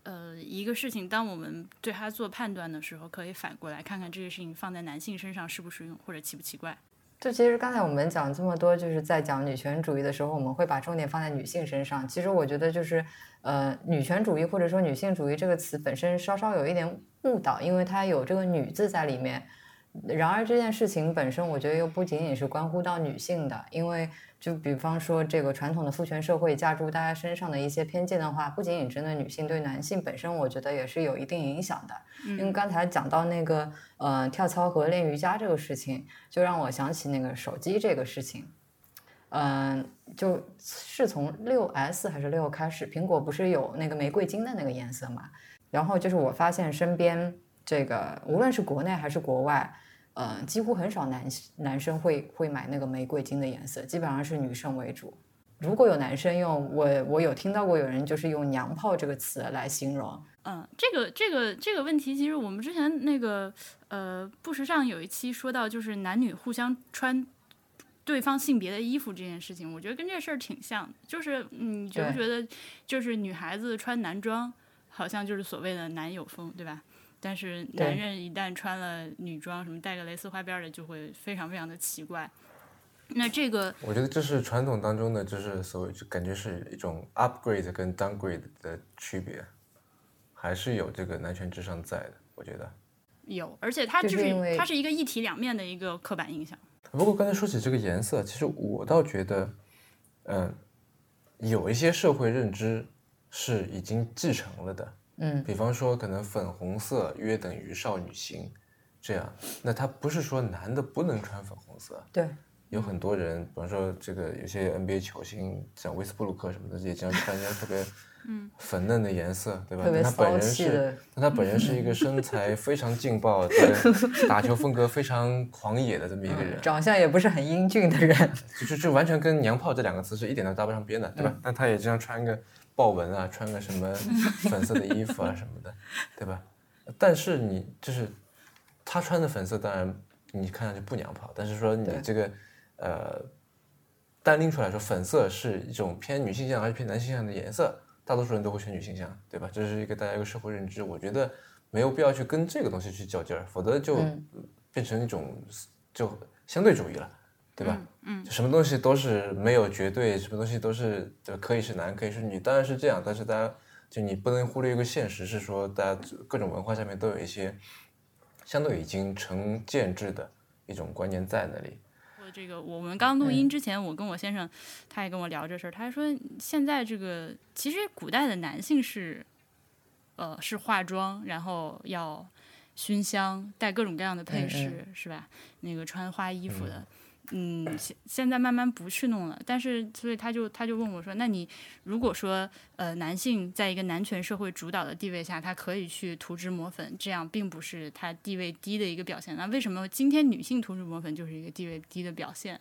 呃，一个事情，当我们对他做判断的时候，可以反过来看看这个事情放在男性身上适不适用，或者奇不奇怪。就其实刚才我们讲这么多，就是在讲女权主义的时候，我们会把重点放在女性身上。其实我觉得就是，呃，女权主义或者说女性主义这个词本身稍稍有一点误导，因为它有这个“女”字在里面。然而这件事情本身，我觉得又不仅仅是关乎到女性的，因为。就比方说，这个传统的父权社会加诸大家身上的一些偏见的话，不仅仅针对女性，对男性本身，我觉得也是有一定影响的。因为刚才讲到那个呃跳操和练瑜伽这个事情，就让我想起那个手机这个事情。嗯，就是从六 S 还是六开始，苹果不是有那个玫瑰金的那个颜色嘛？然后就是我发现身边这个无论是国内还是国外。呃，几乎很少男男生会会买那个玫瑰金的颜色，基本上是女生为主。如果有男生用，我我有听到过有人就是用“娘炮”这个词来形容。嗯，这个这个这个问题，其实我们之前那个呃不时尚有一期说到，就是男女互相穿对方性别的衣服这件事情，我觉得跟这事儿挺像的。就是你觉不觉得，就是女孩子穿男装，好像就是所谓的男友风，对吧？但是男人一旦穿了女装，什么带个蕾丝花边的，就会非常非常的奇怪。那这个，我觉得这是传统当中的，就是所谓就感觉是一种 upgrade 跟 downgrade 的区别，还是有这个男权至上在的。我觉得有，而且它就是它是一个一体两面的一个刻板印象。不过刚才说起这个颜色，其实我倒觉得，嗯，有一些社会认知是已经继承了的。嗯，比方说，可能粉红色约等于少女心，这样，那他不是说男的不能穿粉红色。对，有很多人，比方说这个有些 NBA 球星，像威斯布鲁克什么的，也经常穿一些特别粉嫩的颜色，对吧？但他本人是，他本人是一个身材非常劲爆、打球风格非常狂野的这么一个人，长相也不是很英俊的人，就就就完全跟“娘炮”这两个词是一点都搭不上边的，对吧？但他也经常穿一个。豹纹啊，穿个什么 粉色的衣服啊什么的，对吧？但是你就是他穿的粉色，当然你看上去不娘炮。但是说你这个呃单拎出来说，粉色是一种偏女性向还是偏男性向的颜色，大多数人都会选女性向，对吧？这是一个大家一个社会认知。我觉得没有必要去跟这个东西去较劲儿，否则就变成一种就相对主义了。对吧？嗯，什么东西都是没有绝对，什么东西都是就可以是男，可以是女，当然是这样。但是大家就你不能忽略一个现实，是说大家各种文化下面都有一些相对已经成建制的一种观念在那里。我这个我们刚录音之前，我跟我先生他也跟我聊这事儿，他说现在这个其实古代的男性是呃是化妆，然后要。熏香，带各种各样的配饰，是吧？那个穿花衣服的。嗯，现现在慢慢不去弄了，但是所以他就他就问我说：“那你如果说呃男性在一个男权社会主导的地位下，他可以去涂脂抹粉，这样并不是他地位低的一个表现。那为什么今天女性涂脂抹粉就是一个地位低的表现？”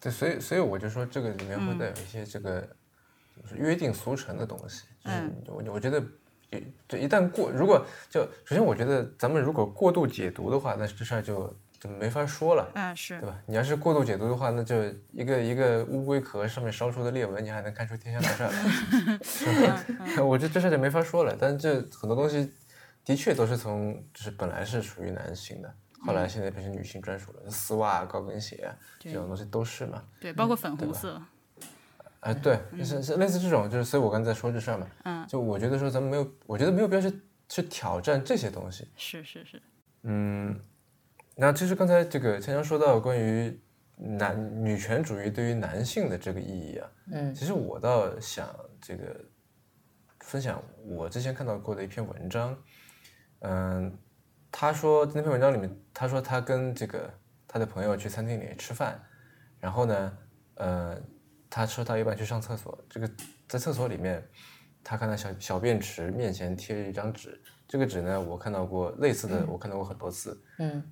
对，所以所以我就说这个里面会带有一些这个就是约定俗成的东西，就是我我觉得一就一旦过，如果就首先我觉得咱们如果过度解读的话，那这事儿就。就没法说了，嗯是，对吧？你要是过度解读的话，那就一个一个乌龟壳上面烧出的裂纹，你还能看出天下大事来？我这这事就没法说了。但这很多东西的确都是从就是本来是属于男性的，后来现在变成女性专属了，丝袜、高跟鞋这种东西都是嘛？对，包括粉红色。啊，对，是是类似这种，就是所以我刚才说这事儿嘛，嗯，就我觉得说咱们没有，我觉得没有必要去去挑战这些东西。是是是，嗯。那其实刚才这个强强说到关于男女权主义对于男性的这个意义啊，嗯，其实我倒想这个分享我之前看到过的一篇文章，嗯，他说那篇文章里面他说他跟这个他的朋友去餐厅里吃饭，然后呢，呃，他说他一般去上厕所，这个在厕所里面，他看到小小便池面前贴着一张纸，这个纸呢我看到过类似的，我看到过很多次，嗯。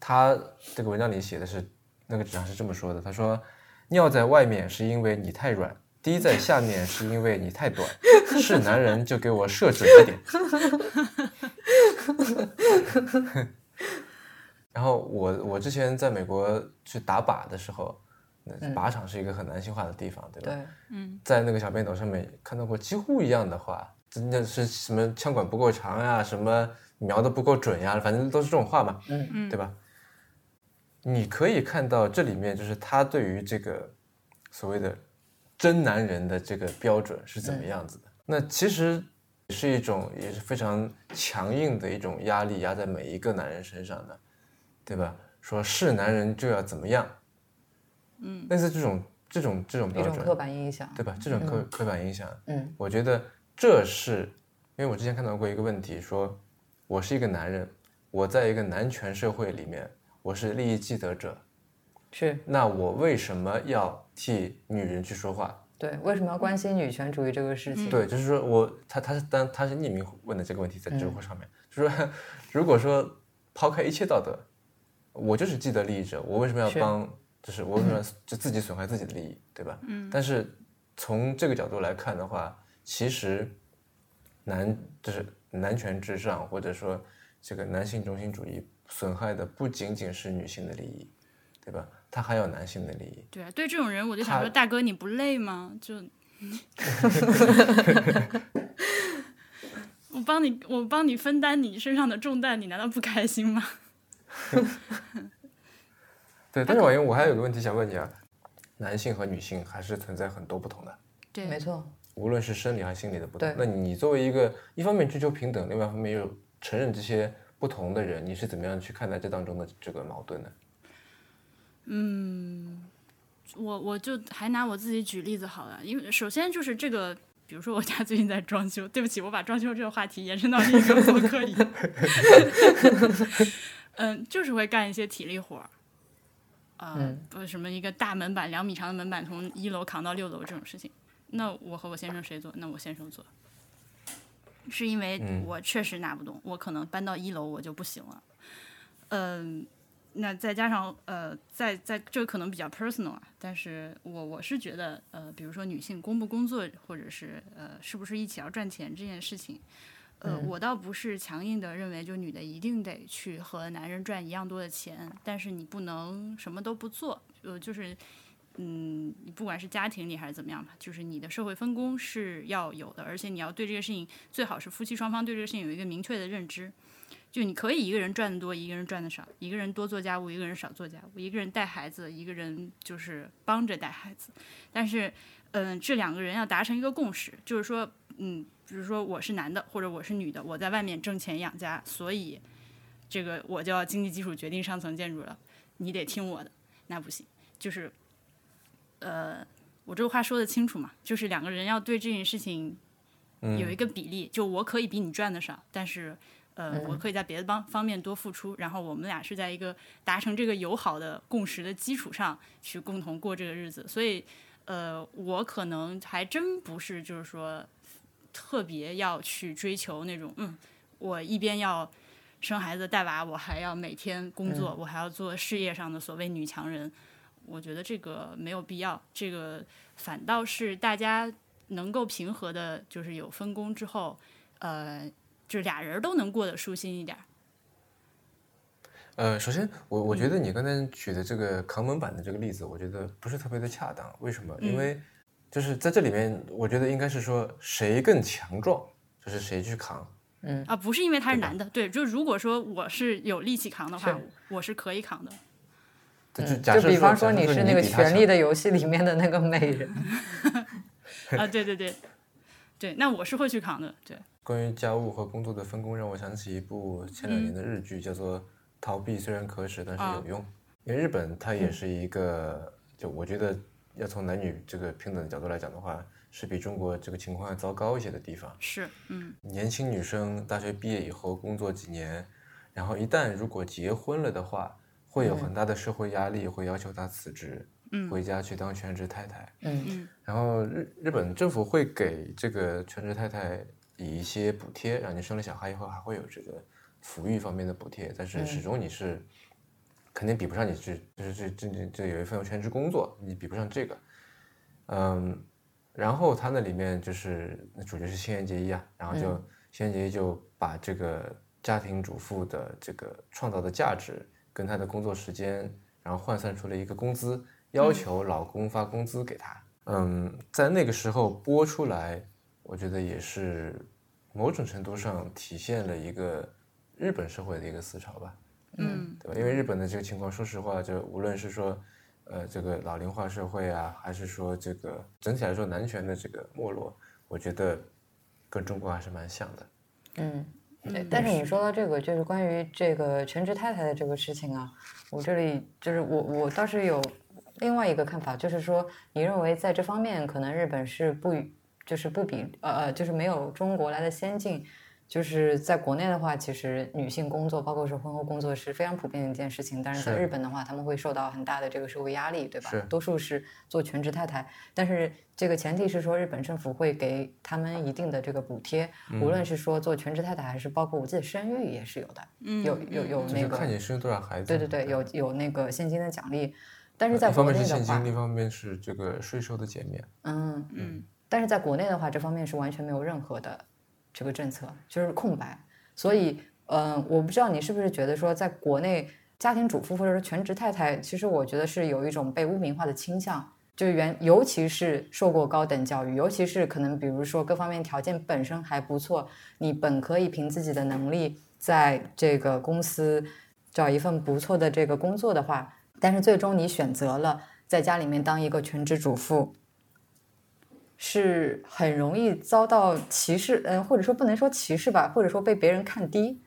他这个文章里写的是，那个纸上是这么说的：他说，尿在外面是因为你太软，滴在下面是因为你太短。是男人就给我射准一点。然后我我之前在美国去打靶的时候，靶场是一个很男性化的地方，对吧？对，嗯，在那个小便斗上面看到过几乎一样的话，真的是什么枪管不够长呀，什么。瞄的不够准呀，反正都是这种话嘛，嗯嗯，对吧？你可以看到这里面就是他对于这个所谓的真男人的这个标准是怎么样子的。那其实是一种也是非常强硬的一种压力压在每一个男人身上的，对吧？说是男人就要怎么样，嗯，类似这种这种这种标准，刻板印象，对吧？这种刻刻板印象，嗯，我觉得这是因为我之前看到过一个问题说。我是一个男人，我在一个男权社会里面，我是利益既得者，是。那我为什么要替女人去说话？对，为什么要关心女权主义这个事情？对，就是说我他他是当他是匿名问的这个问题，在知乎上面，就说如果说抛开一切道德，我就是既得利益者，我为什么要帮？就是我为什么就自己损害自己的利益，对吧？嗯。但是从这个角度来看的话，其实男就是。男权至上，或者说这个男性中心主义损害的不仅仅是女性的利益，对吧？他还有男性的利益。对啊，对这种人，我就想说，大哥你不累吗？就 我帮你，我帮你分担你身上的重担，你难道不开心吗？对，但是王英，我还有个问题想问你啊，男性和女性还是存在很多不同的。对，没错。无论是生理还是心理的不同，那你作为一个一方面追求平等，另外一方面又承认这些不同的人，你是怎么样去看待这当中的这个矛盾呢？嗯，我我就还拿我自己举例子好了，因为首先就是这个，比如说我家最近在装修，对不起，我把装修这个话题延伸到另一个博客里。嗯，就是会干一些体力活儿，啊，不什么一个大门板两米长的门板从一楼扛到六楼这种事情。那我和我先生谁做？那我先生做，是因为我确实拿不动，我可能搬到一楼我就不行了。嗯，那再加上呃，在在这可能比较 personal 啊，但是我我是觉得呃，比如说女性工不工作，或者是呃，是不是一起要赚钱这件事情，呃，我倒不是强硬的认为就女的一定得去和男人赚一样多的钱，但是你不能什么都不做，呃，就是。嗯，你不管是家庭里还是怎么样吧，就是你的社会分工是要有的，而且你要对这个事情最好是夫妻双方对这个事情有一个明确的认知。就你可以一个人赚的多，一个人赚的少，一个人多做家务，一个人少做家务，一个人带孩子，一个人就是帮着带孩子。但是，嗯，这两个人要达成一个共识，就是说，嗯，比如说我是男的或者我是女的，我在外面挣钱养家，所以这个我就要经济基础决定上层建筑了，你得听我的，那不行，就是。呃，我这个话说的清楚嘛？就是两个人要对这件事情有一个比例，就我可以比你赚的少，但是呃，我可以在别的方方面多付出，然后我们俩是在一个达成这个友好的共识的基础上去共同过这个日子，所以，呃，我可能还真不是就是说特别要去追求那种，嗯，我一边要生孩子带娃，我还要每天工作，我还要做事业上的所谓女强人，我觉得这个没有必要，这个反倒是大家能够平和的，就是有分工之后，呃。就俩人都能过得舒心一点。呃，首先，我我觉得你刚才举的这个扛门板的这个例子，我觉得不是特别的恰当。为什么？因为就是在这里面，我觉得应该是说谁更强壮，就是谁去扛。嗯啊，不是因为他是男的，对，就如果说我是有力气扛的话，我是可以扛的。就比方说你是那个《权力的游戏》里面的那个美人。啊，对对对，对，那我是会去扛的，对。关于家务和工作的分工，让我想起一部前两年的日剧，叫做《逃避虽然可耻，但是有用》。因为日本它也是一个，就我觉得要从男女这个平等的角度来讲的话，是比中国这个情况要糟糕一些的地方。是，嗯。年轻女生大学毕业以后工作几年，然后一旦如果结婚了的话，会有很大的社会压力，会要求她辞职，回家去当全职太太。然后日日本政府会给这个全职太太。以一些补贴，让你生了小孩以后还会有这个抚育方面的补贴，但是始终你是肯定比不上你去就是这这这这有一份全职工作，你比不上这个。嗯，然后他那里面就是那主角是新垣结衣啊，然后就新垣结衣就把这个家庭主妇的这个创造的价值跟她的工作时间，然后换算出了一个工资，要求老公发工资给她。嗯，在那个时候播出来。我觉得也是某种程度上体现了一个日本社会的一个思潮吧，嗯，对吧？因为日本的这个情况，说实话，就无论是说，呃，这个老龄化社会啊，还是说这个整体来说男权的这个没落，我觉得跟中国还是蛮像的。嗯，对。但是你说到这个，就是关于这个全职太太的这个事情啊，我这里就是我我倒是有另外一个看法，就是说，你认为在这方面可能日本是不。就是不比呃呃，就是没有中国来的先进。就是在国内的话，其实女性工作，包括是婚后工作，是非常普遍的一件事情。但是在日本的话，他们会受到很大的这个社会压力，对吧？多数是做全职太太，但是这个前提是说，日本政府会给他们一定的这个补贴，无论是说做全职太太，还是包括我记得生育也是有的，有有有那个看你生多少孩子。对对对，有有那个现金的奖励。但是在国内的话，一方面是现金，另一方面是这个税收的减免。嗯嗯。但是在国内的话，这方面是完全没有任何的这个政策，就是空白。所以，嗯，我不知道你是不是觉得说，在国内家庭主妇或者说全职太太，其实我觉得是有一种被污名化的倾向。就是原尤其是受过高等教育，尤其是可能比如说各方面条件本身还不错，你本可以凭自己的能力在这个公司找一份不错的这个工作的话，但是最终你选择了在家里面当一个全职主妇。是很容易遭到歧视，嗯，或者说不能说歧视吧，或者说被别人看低。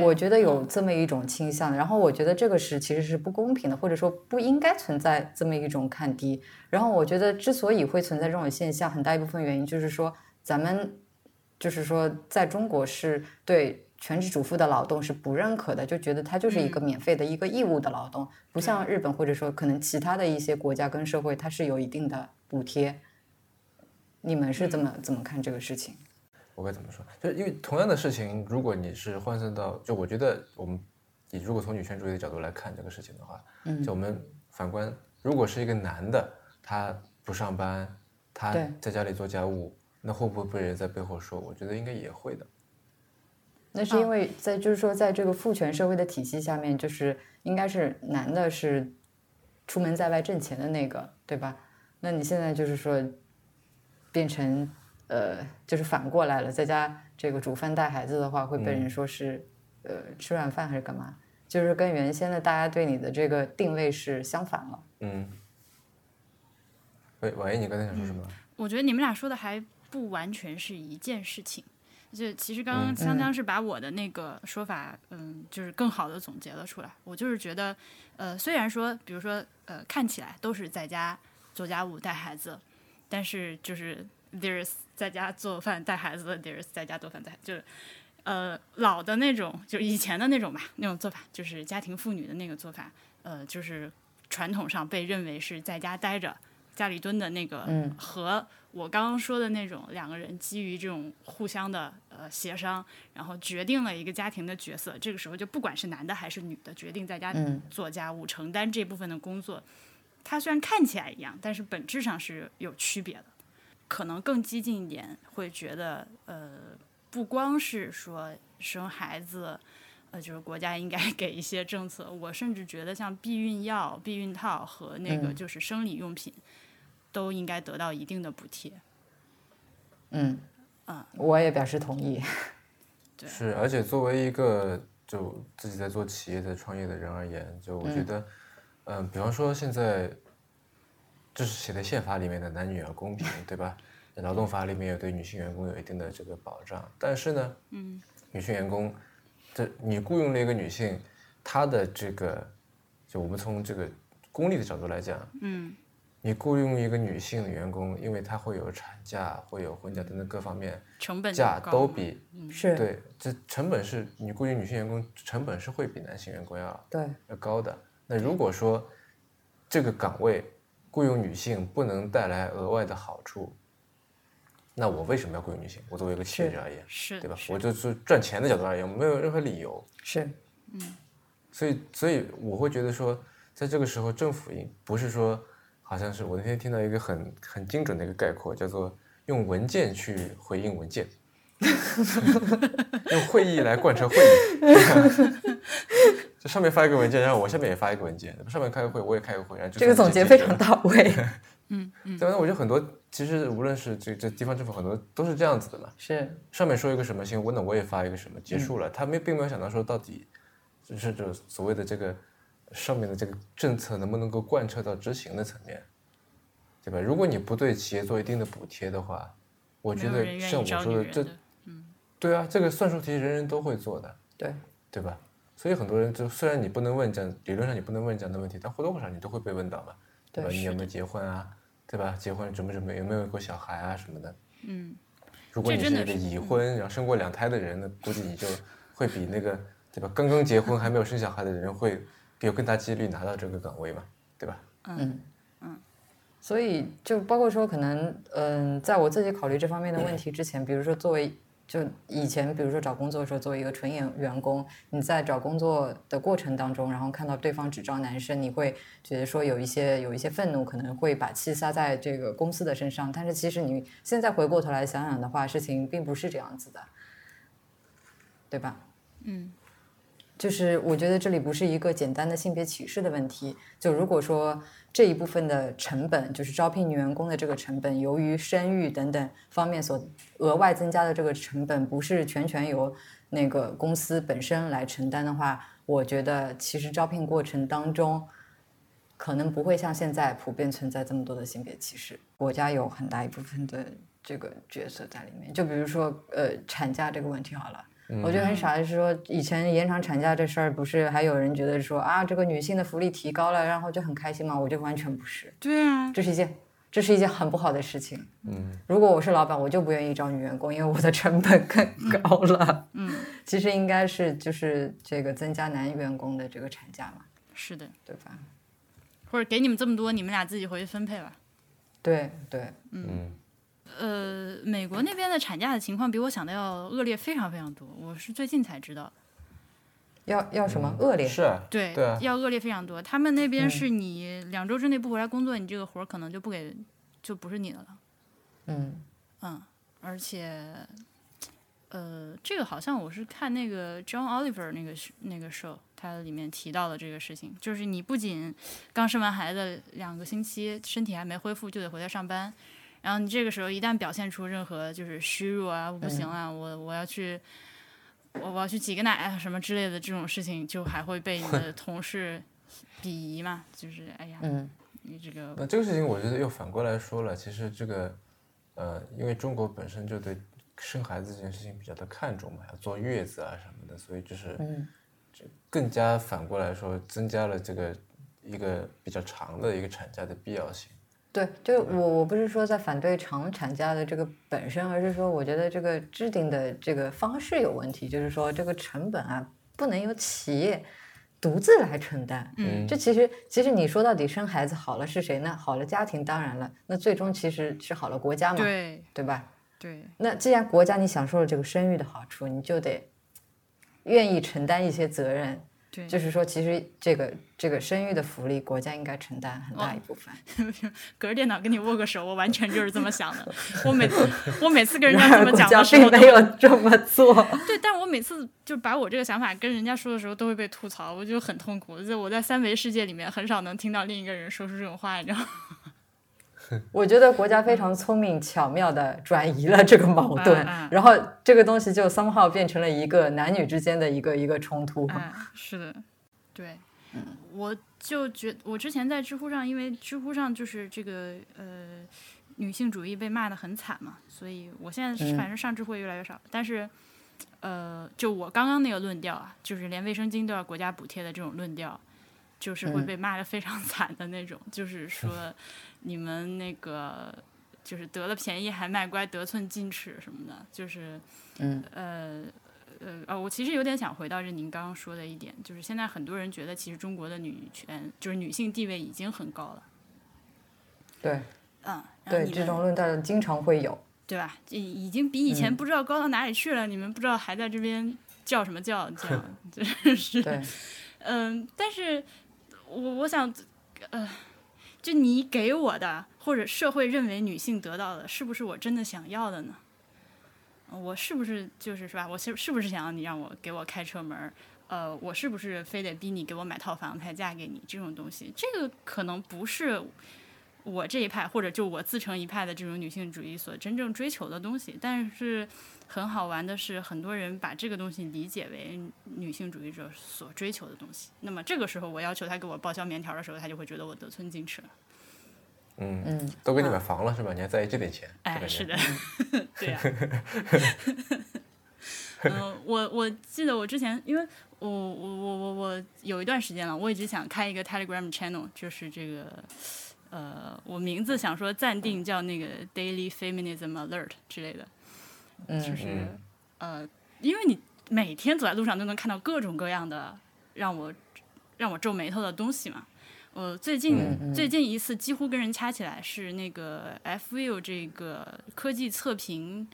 我觉得有这么一种倾向，然后我觉得这个是其实是不公平的，或者说不应该存在这么一种看低。然后我觉得之所以会存在这种现象，很大一部分原因就是说咱们就是说在中国是对全职主妇的劳动是不认可的，就觉得它就是一个免费的一个义务的劳动，不像日本或者说可能其他的一些国家跟社会，它是有一定的补贴。你们是怎么怎么看这个事情？我该怎么说？就是因为同样的事情，如果你是换算到，就我觉得我们，你如果从女权主义的角度来看这个事情的话，嗯，就我们反观，如果是一个男的，他不上班，他在家里做家务，那会不会被人在背后说？我觉得应该也会的。那是因为在就是说，在这个父权社会的体系下面，就是应该是男的是出门在外挣钱的那个，对吧？那你现在就是说。变成呃，就是反过来了，在家这个煮饭带孩子的话，会被人说是呃吃软饭还是干嘛？就是跟原先的大家对你的这个定位是相反了。嗯。喂，喂，你刚才想说什么？我觉得你们俩说的还不完全是一件事情。就其实刚刚香香是把我的那个说法，嗯，就是更好的总结了出来。我就是觉得，呃，虽然说，比如说，呃，看起来都是在家做家务带孩子。但是就是 there's 在家做饭带孩子，there's 在家做饭带，就是呃，老的那种，就以前的那种吧，那种做法，就是家庭妇女的那个做法，呃，就是传统上被认为是在家待着、家里蹲的那个，和我刚刚说的那种两个人基于这种互相的呃协商，然后决定了一个家庭的角色，这个时候就不管是男的还是女的，决定在家做家务、承担这部分的工作，它虽然看起来一样，但是本质上是有区别的。可能更激进一点，会觉得呃，不光是说生孩子，呃，就是国家应该 给一些政策。我甚至觉得像避孕药、避孕套和那个就是生理用品，都应该得到一定的补贴。嗯，嗯，我也表示同意。对，是，而且作为一个就自己在做企业、在创业的人而言，就我觉得，嗯，比方说现在。就是写在宪法里面的男女要公平，对吧？劳动法里面也对女性员工有一定的这个保障。但是呢，嗯，女性员工，这你雇佣了一个女性，她的这个，就我们从这个功利的角度来讲，嗯，你雇佣一个女性的员工，因为她会有产假、会有婚假等等各方面，成本价都比是对，这成本是你雇佣女性员工成本是会比男性员工要对要高的。那如果说这个岗位，雇佣女性不能带来额外的好处，那我为什么要雇佣女性？我作为一个企业家而言，是对吧？我就是赚钱的角度而言，没有任何理由。是，嗯，所以，所以我会觉得说，在这个时候，政府应不是说，好像是我那天听到一个很很精准的一个概括，叫做用文件去回应文件，用会议来贯彻会议。上面发一个文件，然后我下面也发一个文件，上面开个会，我也开个会，然后这个总结非常到位。嗯嗯，对，那我觉得很多其实无论是这这地方政府很多都是这样子的嘛。是上面说一个什么新闻，那我也发一个什么，结束了。他没并没有想到说到底就是就所谓的这个上面的这个政策能不能够贯彻到执行的层面，对吧？如果你不对企业做一定的补贴的话，我觉得像我说的这，嗯，对啊，这个算术题人人都会做的，对对吧？所以很多人就虽然你不能问这样理论上你不能问这样的问题，但或多或少你都会被问到嘛，对吧？你有没有结婚啊？对吧？结婚准不准备？有没有过小孩啊什么的？嗯，如果你是一个已婚然后生过两胎的人，那估计你就会比那个对吧？刚刚结婚还没有生小孩的人会有更大几率拿到这个岗位嘛，对吧？嗯嗯，所以就包括说可能嗯，在我自己考虑这方面的问题之前，比如说作为。就以前，比如说找工作的时候，作为一个纯员员工，你在找工作的过程当中，然后看到对方只招男生，你会觉得说有一些有一些愤怒，可能会把气撒在这个公司的身上。但是其实你现在回过头来想想的话，事情并不是这样子的，对吧？嗯。就是我觉得这里不是一个简单的性别歧视的问题。就如果说这一部分的成本，就是招聘女员工的这个成本，由于生育等等方面所额外增加的这个成本，不是全权由那个公司本身来承担的话，我觉得其实招聘过程当中，可能不会像现在普遍存在这么多的性别歧视。国家有很大一部分的这个角色在里面。就比如说，呃，产假这个问题好了。我觉得很傻的是说，以前延长产假这事儿，不是还有人觉得说啊，这个女性的福利提高了，然后就很开心吗？我觉得完全不是。对啊，这是一件，这是一件很不好的事情。嗯，如果我是老板，我就不愿意招女员工，因为我的成本更高了。嗯，其实应该是就是这个增加男员工的这个产假嘛。是的，对吧？或者给你们这么多，你们俩自己回去分配吧。对对，嗯。呃，美国那边的产假的情况比我想的要恶劣非常非常多，我是最近才知道。要要什么恶劣？是啊，对要恶劣非常多。他们那边是你两周之内不回来工作，你这个活儿可能就不给，就不是你的了。嗯嗯，而且，呃，这个好像我是看那个 John Oliver 那个那个 show，它里面提到的这个事情，就是你不仅刚生完孩子两个星期，身体还没恢复就得回来上班。然后你这个时候一旦表现出任何就是虚弱啊，我不行了，我我要去，我我要去挤个奶啊什么之类的这种事情，就还会被你的 同事鄙夷嘛？就是哎呀，你这个那这个事情我觉得又反过来说了，其实这个呃，因为中国本身就对生孩子这件事情比较的看重嘛，要坐月子啊什么的，所以就是就更加反过来说增加了这个一个比较长的一个产假的必要性。对，就我我不是说在反对长产假的这个本身，而是说我觉得这个制定的这个方式有问题，就是说这个成本啊不能由企业独自来承担。嗯，这其实其实你说到底生孩子好了是谁呢？好了家庭当然了，那最终其实是好了国家嘛，对对吧？对。那既然国家你享受了这个生育的好处，你就得愿意承担一些责任。就是说，其实这个这个生育的福利，国家应该承担很大一部分。隔着电脑跟你握个手，我完全就是这么想的。我每次 我每次跟人家这么讲的时候，并没有这么做。对，但我每次就把我这个想法跟人家说的时候，都会被吐槽，我就很痛苦。就我在三维世界里面，很少能听到另一个人说出这种话，你知道吗？我觉得国家非常聪明巧妙的转移了这个矛盾，然后这个东西就 somehow 变成了一个男女之间的一个一个冲突。嗯是的，对，我就觉我之前在知乎上，因为知乎上就是这个呃女性主义被骂的很惨嘛，所以我现在反正上知乎越来越少。但是呃，就我刚刚那个论调啊，就是连卫生巾都要国家补贴的这种论调。就是会被骂的非常惨的那种，就是说 你们那个就是得了便宜还卖乖，得寸进尺什么的，就是嗯呃呃哦，我其实有点想回到这您刚刚说的一点，就是现在很多人觉得其实中国的女权就是女性地位已经很高了。对，嗯，对，这种论调经常会有，对吧？已经比以前不知道高到哪里去了，你们不知道还在这边叫什么叫叫，就是对，嗯，但是。我我想，呃，就你给我的，或者社会认为女性得到的，是不是我真的想要的呢？我是不是就是是吧？我是是不是想要你让我给我开车门？呃，我是不是非得逼你给我买套房才嫁给你？这种东西，这个可能不是我这一派，或者就我自成一派的这种女性主义所真正追求的东西，但是。很好玩的是，很多人把这个东西理解为女性主义者所追求的东西。那么这个时候，我要求他给我报销棉条的时候，他就会觉得我得寸进尺了。嗯嗯，都给你买房了是吧？你还在意这点钱？哎，是的，对呀。嗯，我我记得我之前，因为我我我我我有一段时间了，我一直想开一个 Telegram channel，就是这个呃，我名字想说暂定叫那个 Daily Feminism Alert 之类的。就是，呃，因为你每天走在路上都能看到各种各样的让我让我皱眉头的东西嘛。我最近最近一次几乎跟人掐起来是那个 F View 这个科技测评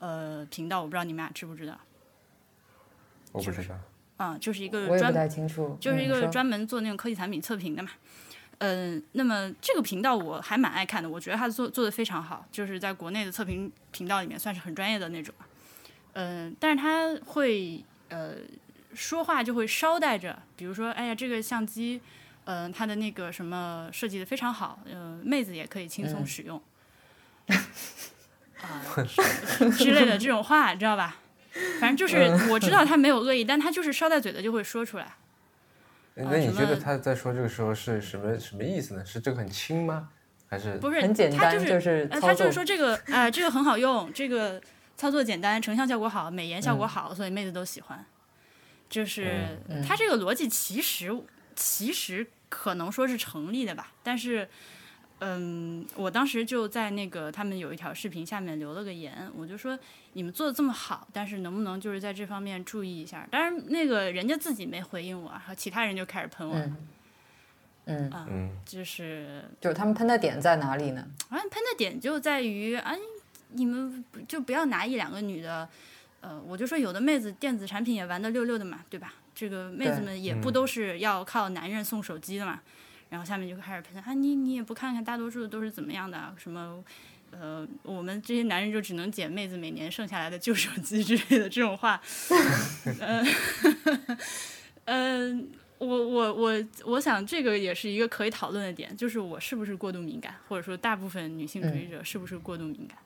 呃频道，我不知道你们俩知不知道？我不知道。啊，就是一个专，不太清楚，就是一个专门做那种科技产品测评的嘛。嗯，那么这个频道我还蛮爱看的，我觉得他做做的非常好，就是在国内的测评频道里面算是很专业的那种。嗯，但是他会呃说话就会捎带着，比如说，哎呀，这个相机，嗯，它的那个什么设计的非常好，嗯，妹子也可以轻松使用，啊之类的这种话，你知道吧？反正就是我知道他没有恶意，但他就是捎带嘴的就会说出来。那你觉得他在说这个时候是什么什么意思呢？是这个很轻吗？还是不是很简单？就是他就是说这个啊，这个很好用，这个操作简单，成像效果好，美颜效果好，所以妹子都喜欢。就是他这个逻辑其实其实可能说是成立的吧，但是。嗯，我当时就在那个他们有一条视频下面留了个言，我就说你们做的这么好，但是能不能就是在这方面注意一下？当然，那个人家自己没回应我，然后其他人就开始喷我。嗯嗯，就是就是他们喷的点在哪里呢？啊，喷的点就在于啊，你们就不要拿一两个女的，呃，我就说有的妹子电子产品也玩的溜溜的嘛，对吧？这个妹子们也不都是要靠男人送手机的嘛。然后下面就开始喷啊，你你也不看看大多数都是怎么样的？什么，呃，我们这些男人就只能捡妹子每年剩下来的旧手机之类的这种话。嗯，嗯，我我我我想这个也是一个可以讨论的点，就是我是不是过度敏感，或者说大部分女性主义者是不是过度敏感？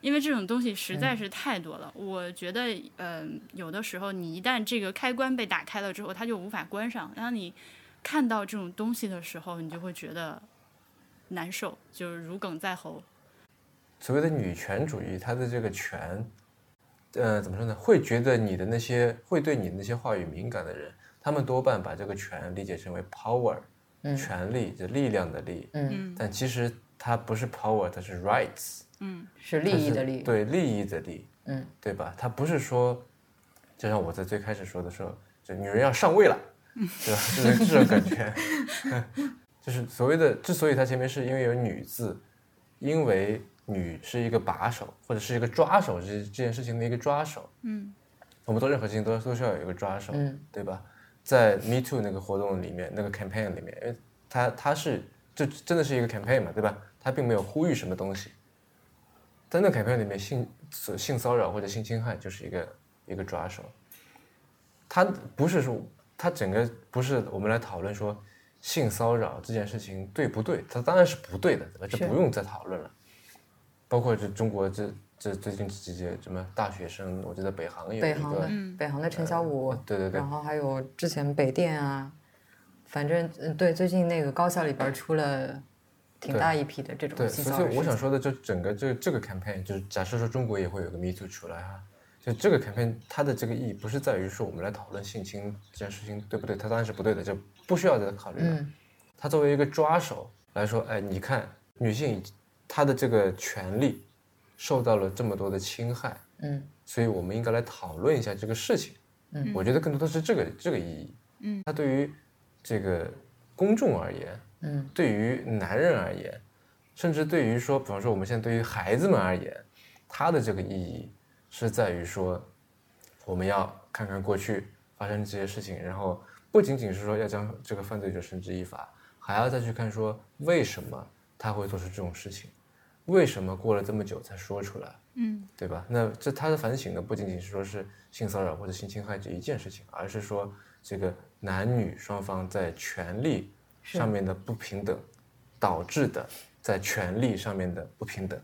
因为这种东西实在是太多了。我觉得，嗯，有的时候你一旦这个开关被打开了之后，它就无法关上，然后你。看到这种东西的时候，你就会觉得难受，就是如鲠在喉。所谓的女权主义，它的这个权，呃，怎么说呢？会觉得你的那些会对你那些话语敏感的人，他们多半把这个权理解成为 power，权力，就力量的力。嗯。但其实它不是 power，它是 rights，嗯，是利益的利，对利益的利，嗯，对吧？它不是说，就像我在最开始说的时候，就女人要上位了，对吧？就是这种感觉，就是所谓的之所以它前面是因为有女字，因为女是一个把手或者是一个抓手，这这件事情的一个抓手，嗯，我们做任何事情都都需要有一个抓手，嗯，对吧？在 Me Too 那个活动里面，那个 campaign 里面，因为它它是就真的是一个 campaign 嘛，对吧？它并没有呼吁什么东西，在那 campaign 里面，性性骚扰或者性侵害就是一个一个抓手，它不是说它整个不是我们来讨论说性骚扰这件事情对不对，它当然是不对的，对吧？这不用再讨论了。包括这中国这这最近这几届什么大学生，我记得北航有一个北航的，北航的陈小武，对对对然后还有之前北电啊，反正嗯对，最近那个高校里边出了挺大一批的这种对，性所。以我想说的，就整个这这个 campaign，就是假设说中国也会有个 Me Too 出来哈，就这个 campaign 它的这个意义不是在于说我们来讨论性侵这件事情对不对，它当然是不对的，就不需要再考虑了。嗯它作为一个抓手来说，哎，你看女性她的这个权利受到了这么多的侵害，嗯所以我们应该来讨论一下这个事情。嗯我觉得更多的是这个这个意义。嗯，它对于这个公众而言，嗯对于男人而言，甚至对于说，比方说我们现在对于孩子们而言，它的这个意义是在于说，我们要看看过去发生这些事情，然后不仅仅是说要将这个犯罪者绳之以法，还要再去看说为什么他会做出这种事情，为什么过了这么久才说出来，嗯对吧？那这他的反省呢，不仅仅是说是性骚扰或者性侵害这一件事情，而是说这个男女双方在权利上面的不平等导致的在权利上面的不平等，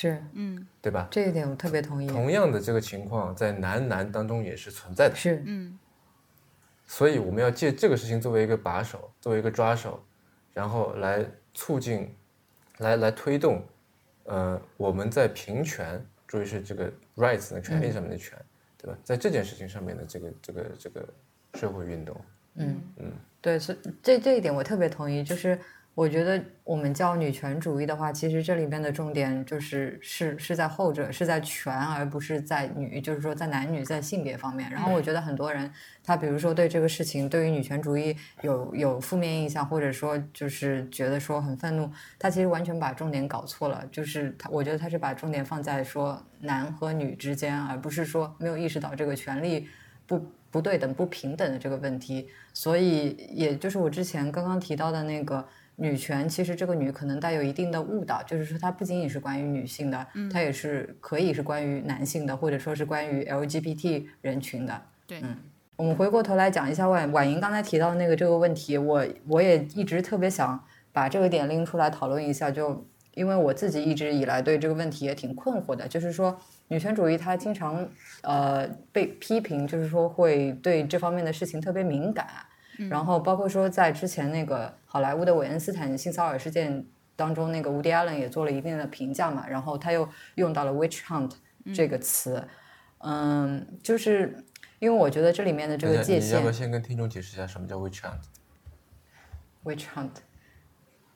是嗯对吧？这一点我特别同意。同样的这个情况在男男当中也是存在的，是嗯所以我们要借这个事情作为一个把手，作为一个抓手，然后来促进，来来推动，呃，我们在平权，注意是这个 rights 的权利上面的权，对吧？在这件事情上面的这个这个这个社会运动，嗯嗯，对，是这这一点我特别同意。就是我觉得我们叫女权主义的话，其实这里边的重点就是是是在后者，是在权，而不是在女，就是说在男女在性别方面。然后我觉得很多人他比如说对这个事情，对于女权主义有有负面印象，或者说就是觉得说很愤怒，他其实完全把重点搞错了。就是他，我觉得他是把重点放在说男和女之间，而不是说没有意识到这个权利不不对等、不平等的这个问题。所以，也就是我之前刚刚提到的那个女权，其实这个女可能带有一定的误导，就是说它不仅仅是关于女性的，它也是可以是关于男性的，或者说是关于 LGBT 人群的。对，嗯我们回过头来讲一下婉婉莹刚才提到的那个这个问题，我我也一直特别想把这个点拎出来讨论一下，就因为我自己一直以来对这个问题也挺困惑的，就是说女权主义它经常呃被批评，就是说会对这方面的事情特别敏感，然后包括说在之前那个好莱坞的韦恩斯坦性骚扰事件当中，那个伍迪·艾伦也做了一定的评价嘛，然后他又用到了 witch hunt 这个词，嗯，就是因为我觉得这里面的这个界限你要不要先跟听众解释一下什么叫 witch hunt？witch hunt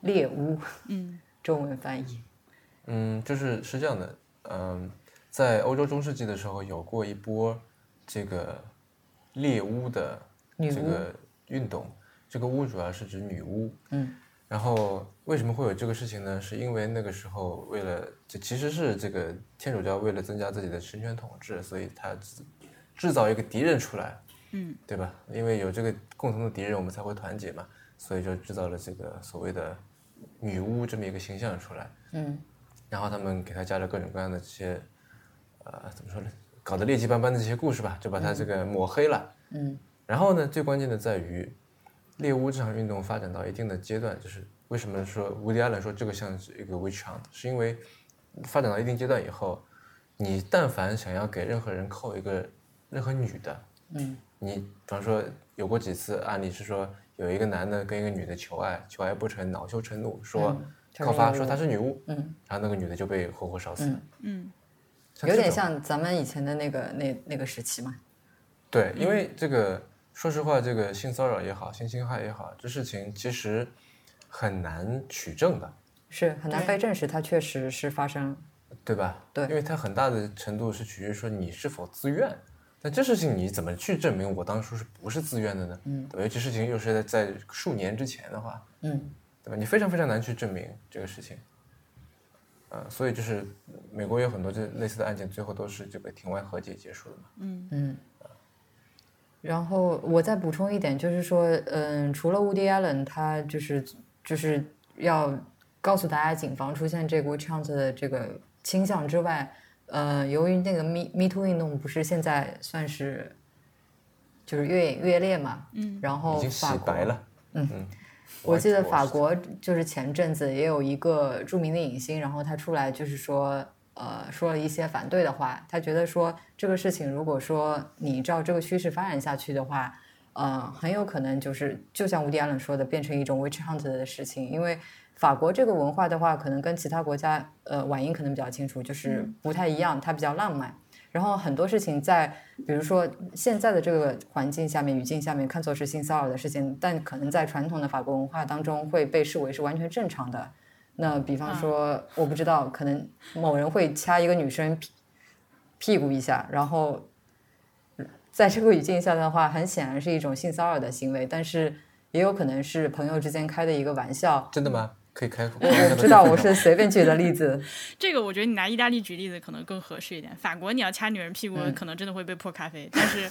猎巫，嗯。中文翻译，嗯，就是是这样的，嗯，在欧洲中世纪的时候有过一波这个猎巫的这个运动，这个巫主要是指女巫，嗯，然后为什么会有这个事情呢？是因为那个时候为了这其实是这个天主教为了增加自己的神权统治，所以他制制造一个敌人出来，嗯对吧？因为有这个共同的敌人，我们才会团结嘛，所以就制造了这个所谓的女巫这么一个形象出来。嗯然后他们给他加了各种各样的这些，呃，怎么说呢？搞得劣迹斑斑的这些故事吧，就把他这个抹黑了。嗯然后呢，最关键的在于，猎巫这场运动发展到一定的阶段，就是为什么说乌迪·艾伦说这个像是一个 witch hunt，是因为发展到一定阶段以后，你但凡想要给任何人扣一个任何女的，嗯。你比方说有过几次案例是说有一个男的跟一个女的求爱，求爱不成，恼羞成怒，说嗯告发说她是女巫，嗯，然后那个女的就被活活烧死了。嗯。嗯有点像咱们以前的那个那那个时期嘛，对，因为这个，说实话，这个性骚扰也好，性侵害也好，这事情其实很难取证的。是很难被证实，它确实是发生，对吧？对，因为它很大的程度是取决于说你是否自愿。那这事情你怎么去证明我当初是不是自愿的呢？嗯，对吧？这事情又是在在数年之前的话，嗯，对吧？你非常非常难去证明这个事情。呃，所以就是美国有很多这类似的案件，最后都是这个庭外和解结束的嘛。嗯嗯。然后我再补充一点，就是说，嗯，除了 Woody Allen，他就是就是要告诉大家，警方出现这个 witch hunt 的这个倾向之外，呃，由于那个 Me Me Too 运动不是现在算是就是越演越烈嘛，嗯，然后已经洗白了，嗯。嗯。我记得法国就是前阵子也有一个著名的影星，然后他出来就是说，呃，说了一些反对的话。他觉得说这个事情，如果说你照这个趋势发展下去的话，呃，很有可能就是就像吴迪安伦说的，变成一种 witch hunt 的事情。因为法国这个文化的话，可能跟其他国家，呃，晚英可能比较清楚，就是不太一样，它比较浪漫。然后很多事情在，比如说现在的这个环境下面、语境下面，看作是性骚扰的事情，但可能在传统的法国文化当中会被视为是完全正常的。那比方说，我不知道，可能某人会掐一个女生屁屁股一下，然后在这个语境下的话，很显然是一种性骚扰的行为，但是也有可能是朋友之间开的一个玩笑。真的吗？可以开口。我知道，我是随便举的例子。这个我觉得你拿意大利举例子可能更合适一点。法国你要掐女人屁股，可能真的会被泼咖啡。但是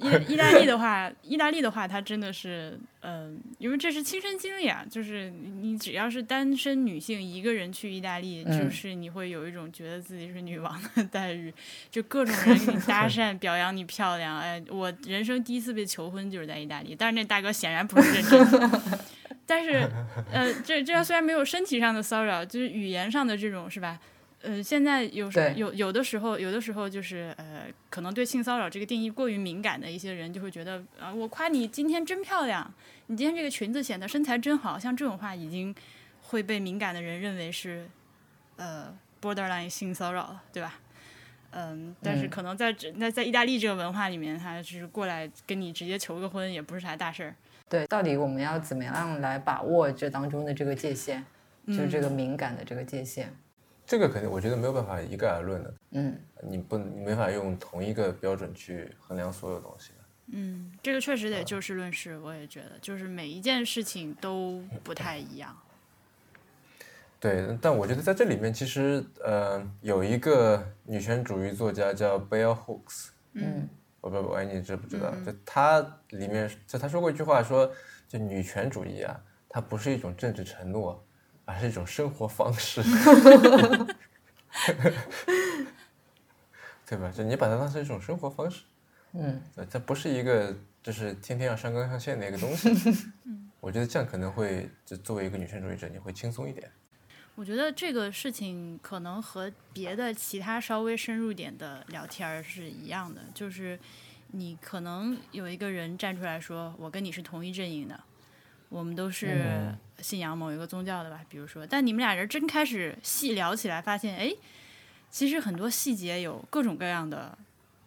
意意大利的话，意大利的话，它真的是，嗯，因为这是亲身经历啊。就是你只要是单身女性一个人去意大利，就是你会有一种觉得自己是女王的 待遇，就各种人给你搭 讪，表扬你漂亮。哎，我人生第一次被求婚就是在意大利，但是那大哥显然不是认真。但是，呃，这这虽然没有身体上的骚扰，就是语言上的这种，是吧？呃，现在有时有有的时候，有的时候就是呃，可能对性骚扰这个定义过于敏感的一些人，就会觉得啊，我夸你今天真漂亮，你今天这个裙子显得身材真好，像这种话已经会被敏感的人认为是呃 borderline 性骚扰了，对吧？嗯，但是可能在那在意大利这个文化里面，他就是过来跟你直接求个婚，也不是啥大事儿。对，到底我们要怎么样来把握这当中的这个界限，就是这个敏感的这个界限？这个肯定，我觉得没有办法一概而论的。嗯，你不，你没法用同一个标准去衡量所有东西的。嗯，这个确实得就事论事，我也觉得，就是每一件事情都不太一样。对，但我觉得在这里面，其实呃，有一个女权主义作家叫 Bell Hooks。嗯。我不不，你知不知道？就他里面，就他说过一句话，说就女权主义啊，它不是一种政治承诺，而是一种生活方式，对吧？就你把它当成一种生活方式，嗯，它不是一个就是天天要上纲上线的一个东西。我觉得这样可能会，就作为一个女权主义者，你会轻松一点。我觉得这个事情可能和别的其他稍微深入点的聊天是一样的，就是你可能有一个人站出来说：“我跟你是同一阵营的，我们都是信仰某一个宗教的吧？”比如说，但你们俩人真开始细聊起来，发现哎，其实很多细节有各种各样的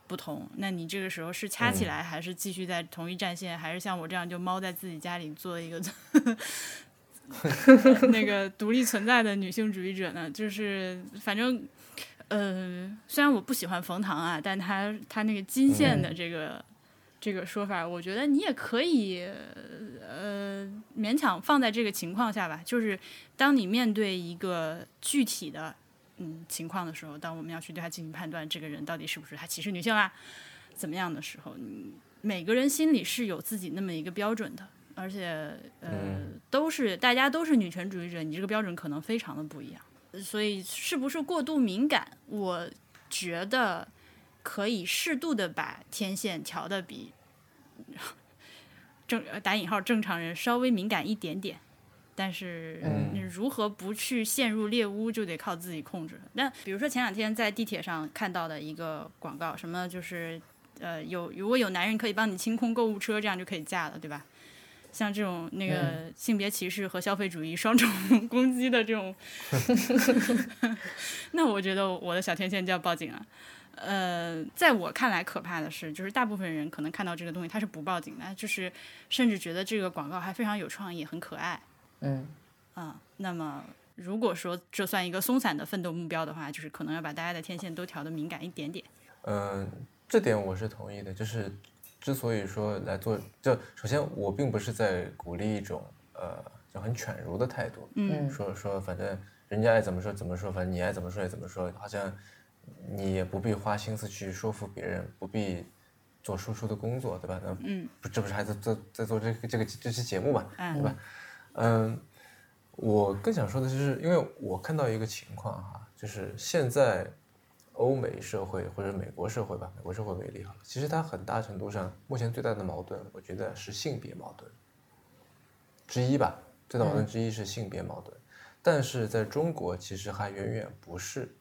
不同。那你这个时候是掐起来，还是继续在同一战线，还是像我这样就猫在自己家里做一个？那个独立存在的女性主义者呢，就是反正，呃，虽然我不喜欢冯唐啊，但他他那个金线的这个这个说法，我觉得你也可以，呃，勉强放在这个情况下吧。就是当你面对一个具体的嗯情况的时候，当我们要去对他进行判断，这个人到底是不是他歧视女性啊，怎么样的时候，你每个人心里是有自己那么一个标准的。而且，呃，都是大家都是女权主义者，你这个标准可能非常的不一样，所以是不是过度敏感？我觉得可以适度的把天线调的比正打引号正常人稍微敏感一点点，但是你如何不去陷入猎巫，就得靠自己控制。那比如说前两天在地铁上看到的一个广告，什么就是呃有如果有男人可以帮你清空购物车，这样就可以嫁了，对吧？像这种那个性别歧视和消费主义双重 攻击的这种，那我觉得我的小天线就要报警了。呃，在我看来，可怕的是，就是大部分人可能看到这个东西，他是不报警的，就是甚至觉得这个广告还非常有创意，很可爱。嗯，啊，那么如果说这算一个松散的奋斗目标的话，就是可能要把大家的天线都调的敏感一点点。嗯，这点我是同意的。就是之所以说来做，就首先我并不是在鼓励一种呃就很犬儒的态度，嗯，说说反正人家爱怎么说怎么说，反正你爱怎么说也怎么说，好像你也不必花心思去说服别人，不必做输出的工作，对吧？那嗯，不这不是还在做在做这个这个这期节目嘛，嗯对吧？嗯，我更想说的就是，因为我看到一个情况哈，就是现在欧美社会或者美国社会吧，美国社会为例好了，其实它很大程度上目前最大的矛盾，我觉得是性别矛盾之一吧。最大矛盾之一是性别矛盾，但是在中国其实还远远不是。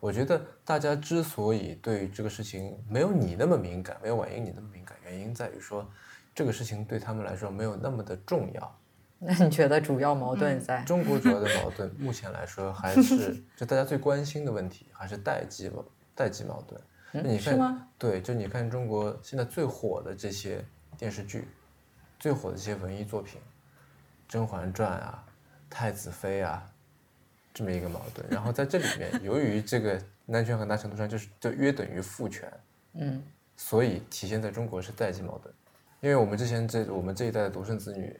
我觉得大家之所以对这个事情没有你那么敏感，没有婉莹你那么敏感，原因在于说这个事情对他们来说没有那么的重要。那你觉得主要矛盾在？中国主要的矛盾，目前来说还是 就大家最关心的问题，还是代际矛代际矛盾。那你看，是吗？对，就你看中国现在最火的这些电视剧，最火的这些文艺作品，《甄嬛传》啊，《太子妃》啊，这么一个矛盾。然后在这里面，由于这个男权很大程度上就是就约等于父权，嗯。所以体现在中国是代际矛盾，因为我们之前这我们这一代的独生子女，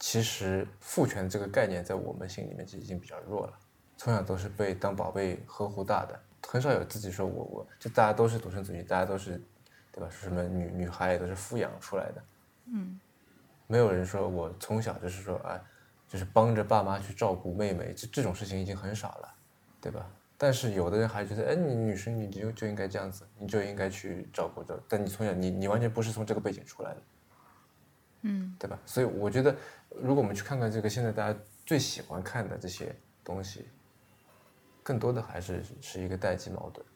其实父权这个概念在我们心里面就已经比较弱了，从小都是被当宝贝呵护大的，很少有自己说我我就大家都是独生子女，大家都是，对吧？说什么女女孩也都是富养出来的，嗯，没有人说我从小就是说哎，就是帮着爸妈去照顾妹妹，这这种事情已经很少了，对吧？但是有的人还觉得，哎，你女生你就就应该这样子，你就应该去照顾着。但你从小你你完全不是从这个背景出来的，嗯对吧？所以我觉得，如果我们去看看这个现在大家最喜欢看的这些东西，更多的还是是一个代际矛盾。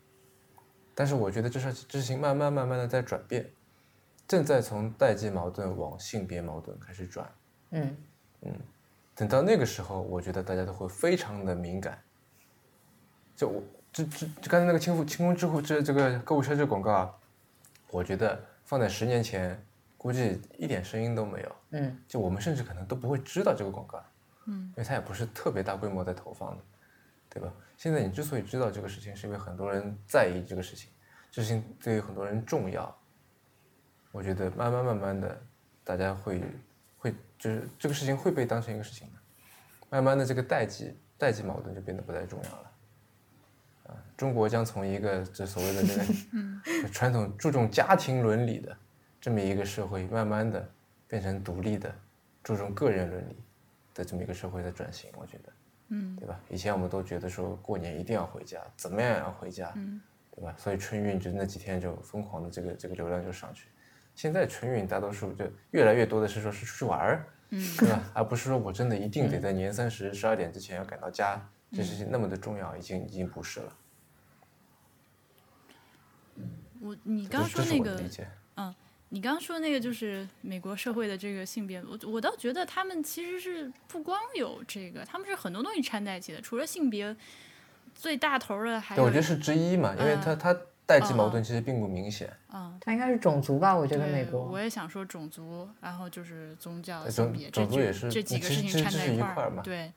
但是我觉得这事这事情慢慢慢慢的在转变，正在从代际矛盾往性别矛盾开始转。嗯嗯等到那个时候，我觉得大家都会非常的敏感。就我这这就刚才那个清富清空支付这这个购物车这个广告啊，我觉得放在十年前，估计一点声音都没有。嗯就我们甚至可能都不会知道这个广告，嗯因为它也不是特别大规模在投放的，对吧？现在你之所以知道这个事情，是因为很多人在意这个事情，这事情对于很多人重要。我觉得慢慢慢慢的，大家会会就是这个事情会被当成一个事情的，慢慢的这个代际代际矛盾就变得不太重要了。啊，中国将从一个这所谓的这个 传统注重家庭伦理的这么一个社会，慢慢的变成独立的、注重个人伦理的这么一个社会的转型。我觉得，嗯对吧？以前我们都觉得说过年一定要回家，怎么样也要回家，嗯对吧？所以春运就那几天就疯狂的这个这个流量就上去。现在春运大多数就越来越多的是说是出去玩儿，嗯对吧？而不是说我真的一定得在年三十十二点之前要赶到家，这事情那么的重要，已经已经不是了。我你刚说那个我的理解。你刚刚说那个就是美国社会的这个性别，我我倒觉得他们其实是不光有这个，他们是很多东西掺在一起的。除了性别，最大头的还对，有我觉得是之一嘛，因为它嗯它代际矛嗯盾其实并不明显。嗯，它应该是种族吧？我觉得美国我也想说种族，然后就是宗教、呃种性别，种族也是这几个事其实其实情掺在是一块儿块嘛对，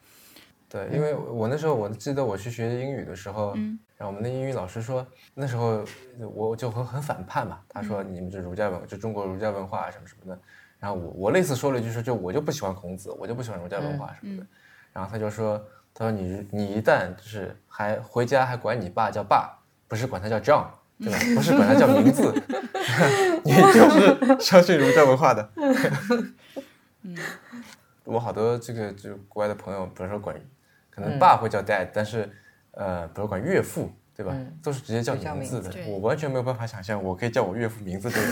对，因为我那时候我记得我去学英语的时候，嗯然后我们的英语老师说，那时候我就很很反叛嘛，他说你们这儒家文，就中国儒家文化什么什么的，然后我我类似说了一句说，就我就不喜欢孔子，我就不喜欢儒家文化什么的，然后他就说，他说你你一旦就是还回家还管你爸叫爸，不是管他叫 John，对吧？不是管他叫名字，你就是相信儒家文化的。嗯 我好多这个就国外的朋友，比如说管，可嗯能爸会叫 dad，、但是呃，比如管岳父，对吧？嗯都是直接叫名字的字。我完全没有办法想象，我可以叫我岳父名字这个。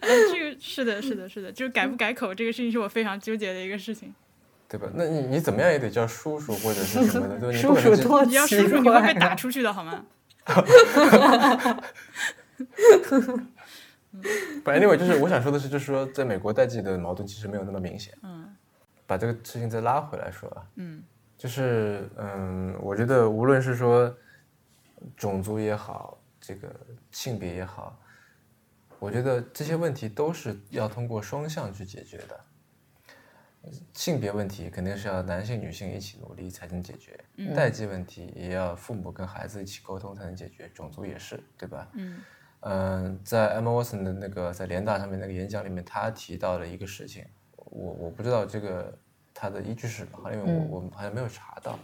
哎这个是的，是的，是的，就是改不改口这个事情是我非常纠结的一个事情。对吧？那你你怎么样也得叫叔叔或者是什么的，对吧？你 叔不可能是叔多你要叔叔，你会！被打出去的好吗？不，anyway，就是我想说的是，就是说，在美国代际的矛盾其实没有那么明显。嗯把这个事情再拉回来说啊，嗯就是嗯，我觉得无论是说种族也好，这个性别也好，我觉得这些问题都是要通过双向去解决的。性别问题肯定是要男性、女性一起努力才能解决，代际问题也要父母跟孩子一起沟通才能解决，种族也是，对吧？嗯嗯，在 Emma Watson 的那个在联大上面那个演讲里面，他提到了一个事情，我我不知道这个他的依据是什么，因为我我好像没有查到。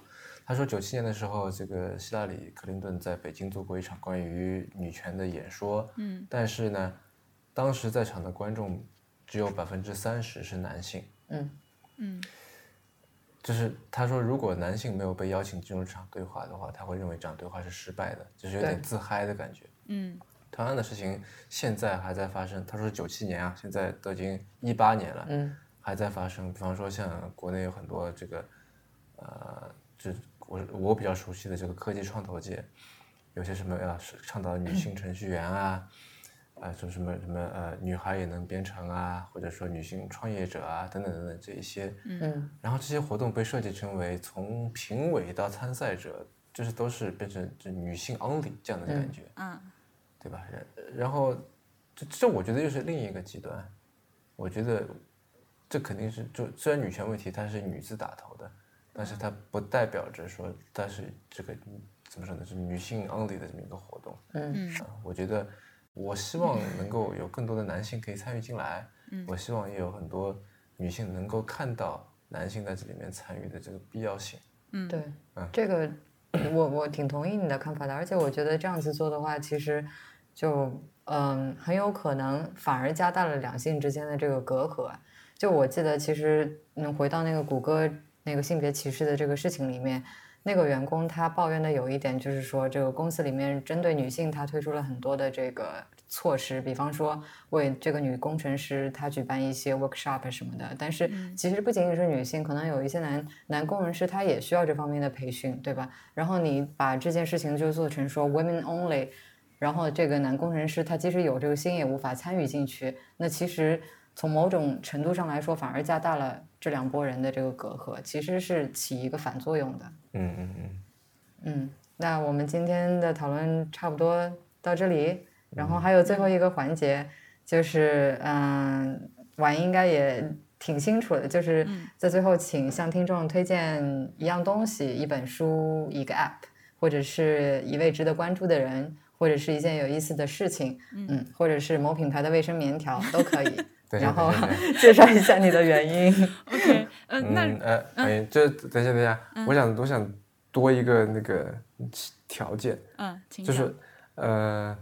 他说九七年的时候，这个希拉里·克林顿在北京做过一场关于女权的演说，嗯，但是呢，当时在场的观众只有百分之三十是男性，嗯。嗯，就是他说，如果男性没有被邀请进入这场对话的话，他会认为这场对话是失败的，就是有点自嗨的感觉。嗯，同样的事情现在还在发生。他说九七年啊，现在都已经一八年了，嗯，还在发生。比方说像国内有很多这个，呃，就我我比较熟悉的这个科技创投界，有些什么要是倡导女性程序员啊。啊，什么什么什么呃，女孩也能编程啊，或者说女性创业者啊，等等等等这一些，嗯，然后这些活动被设计成为从评委到参赛者，就是都是变成就女性 only 这样的感觉，嗯，对吧？然然后这这我觉得又是另一个极端，我觉得这肯定是就虽然女权问题它是女字打头的，但是它不代表着说它是这个怎么说呢？是女性 only 的这么一个活动，嗯，我觉得。我希望能够有更多的男性可以参与进来，嗯我希望也有很多女性能够看到男性在这里面参与的这个必要性。嗯，对，嗯这个我我挺同意你的看法的，而且我觉得这样子做的话，其实就嗯很有可能反而加大了两性之间的这个隔阂。就我记得，其实能回到那个谷歌那个性别歧视的这个事情里面。那个员工他抱怨的有一点就是说，这个公司里面针对女性，他推出了很多的这个措施，比方说为这个女工程师她举办一些 workshop 什么的。但是其实不仅仅是女性，可能有一些男男工程师他也需要这方面的培训，对吧？然后你把这件事情就做成说 women only，然后这个男工程师他即使有这个心也无法参与进去，那其实。从某种程度上来说，反而加大了这两拨人的这个隔阂，其实是起一个反作用的。嗯嗯嗯。嗯，那我们今天的讨论差不多到这里，然后还有最后一个环节，就是嗯，婉应该也挺清楚的，就是在最后请向听众推荐一样东西、一本书、一个 App，或者是一位值得关注的人，或者是一件有意思的事情，嗯，或者是某品牌的卫生棉条都可以。然后 介绍一下你的原因。OK，嗯，那呃，哎，这等一下，等一下，我想，我想多一个那个条件。嗯，就是呃，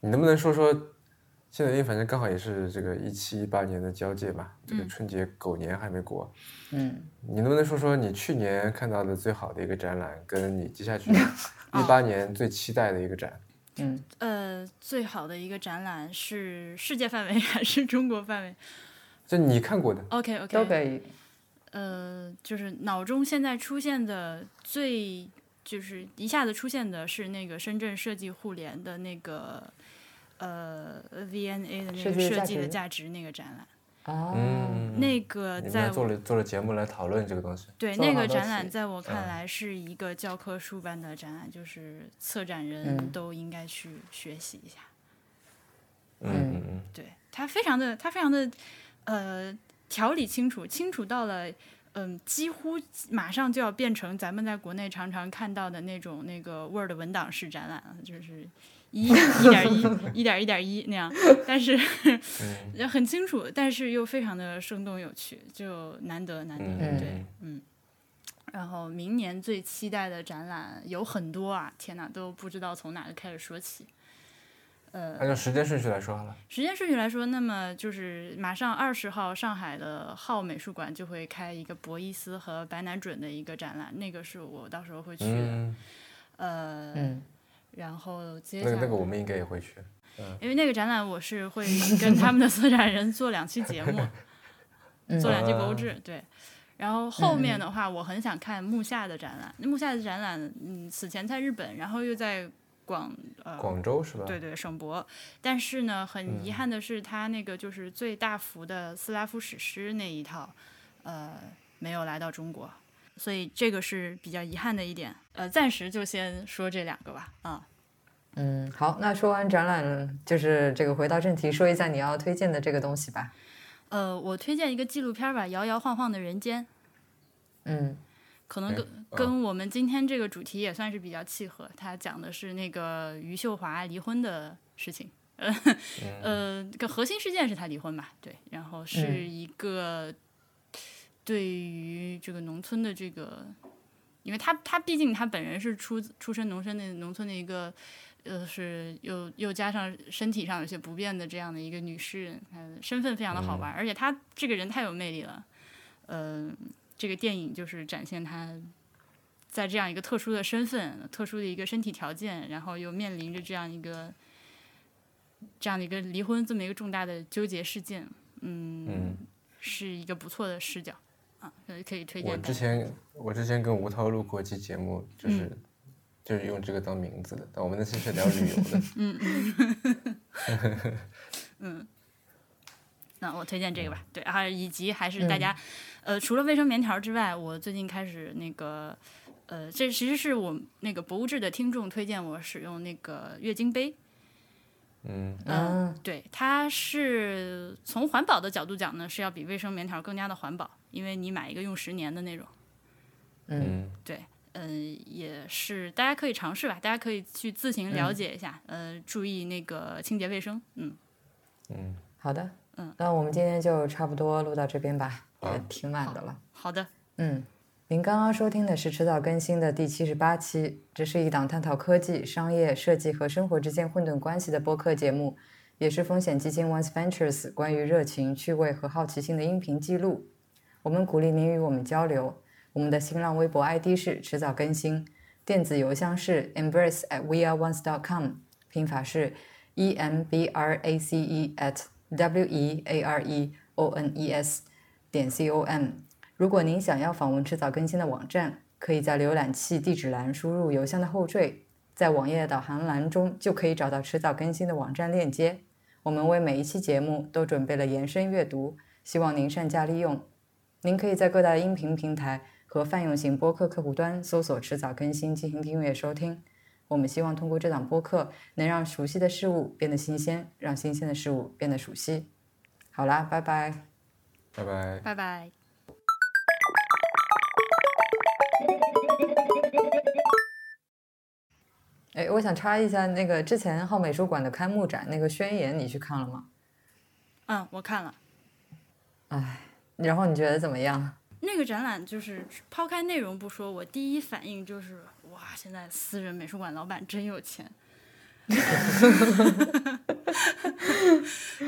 你能不能说说，现在因为反正刚好也是这个一七一八年的交界嘛，这个春节狗年还没过。嗯，你能不能说说你去年看到的最好的一个展览，跟你接下去 一八年最期待的一个展？嗯，呃，最好的一个展览是世界范围还是中国范围？就你看过的，OK OK，都可以。呃，就是脑中现在出现的最，就是一下子出现的是那个深圳设计互联的那个，呃，VNA 的那个设计的价值那个展览。哦，那个在做了做了节目来讨论这个东西。对，那个展览在我看来是一个教科书般的展览，就是策展人都应该去学习一下。嗯嗯嗯，对他非常的他非常的呃条理清楚，清楚到了嗯几乎马上就要变成咱们在国内常常看到的那种那个 Word 文档式展览了，就是。一一点一，一点一点一那样，但是 很清楚，但是又非常的生动有趣，就难得难得，对，嗯。然后明年最期待的展览有很多啊，天哪，都不知道从哪个开始说起。呃，按照时间顺序来说好了。时间顺序来说，那么就是马上二十号，上海的浩美术馆就会开一个博伊斯和白南准的一个展览，那个是我到时候会去的。呃。然后接下来那个那个我们应该也会去，因为那个展览我是会跟他们的策展人做两期节目，做两期博物志，对。然后后面的话，我很想看木下的展览。那木下的展览，嗯，此前在日本，然后又在广呃广州是吧？对对，省博。但是呢，很遗憾的是，他那个就是最大幅的斯拉夫史诗那一套，呃，没有来到中国。所以这个是比较遗憾的一点，呃，暂时就先说这两个吧，啊，嗯，好，那说完展览，就是这个回到正题，说一下你要推荐的这个东西吧。呃，我推荐一个纪录片吧，《摇摇晃晃的人间》。嗯，可能跟跟我们今天这个主题也算是比较契合。他讲的是那个余秀华离婚的事情。呃 呃，个核心事件是他离婚吧？对，然后是一个对于这个农村的这个，因为他他毕竟他本人是出出身农村的农村的一个。呃，是又又加上身体上有些不便的这样的一个女诗人，她身份非常的好玩，而且她这个人太有魅力了。呃，这个电影就是展现她在这样一个特殊的身份、特殊的一个身体条件，然后又面临着这样一个这样的一个离婚这么一个重大的纠结事件。嗯，是一个不错的视角啊，可以推荐。我之前我之前跟吴涛录过一期节目，就是。就是用这个当名字的，但我们那期是聊旅游的。嗯嗯 嗯。那我推荐这个吧，对，还以及还是大家，呃，除了卫生棉条之外，我最近开始那个，呃，这其实是我那个博物志的听众推荐我使用那个月经杯。嗯。嗯，对，它是从环保的角度讲呢，是要比卫生棉条更加的环保，因为你买一个用十年的那种。嗯，对。嗯，也是，大家可以尝试吧，大家可以去自行了解一下，呃，注意那个清洁卫生，嗯。嗯，好的，嗯，那我们今天就差不多录到这边吧，也挺晚的了。好的，嗯，您刚刚收听的是迟早更新的第七十八期，这是一档探讨科技、商业、设计和生活之间混沌关系的播客节目，也是风险基金 Once Ventures 关于热情、趣味和好奇心的音频记录。我们鼓励您与我们交流。我们的新浪微博 ID 是迟早更新，电子邮箱是 embrace at weareones.com，拼法是 e m b r a c e at w e a r e o n e s 点 c o m。如果您想要访问迟早更新的网站，可以在浏览器地址栏输入邮箱的后缀，在网页导航栏中就可以找到迟早更新的网站链接。我们为每一期节目都准备了延伸阅读，希望您善加利用。您可以在各大音频平台。和泛用型播客客户端搜索“迟早更新”进行订阅收听。我们希望通过这档播客，能让熟悉的事物变得新鲜，让新鲜的事物变得熟悉。好啦，拜拜，拜拜，拜拜。哎，我想插一下，那个之前浩美术馆的开幕展那个宣言，你去看了吗？嗯，我看了。哎，然后你觉得怎么样？那个展览就是抛开内容不说，我第一反应就是哇，现在私人美术馆老板真有钱，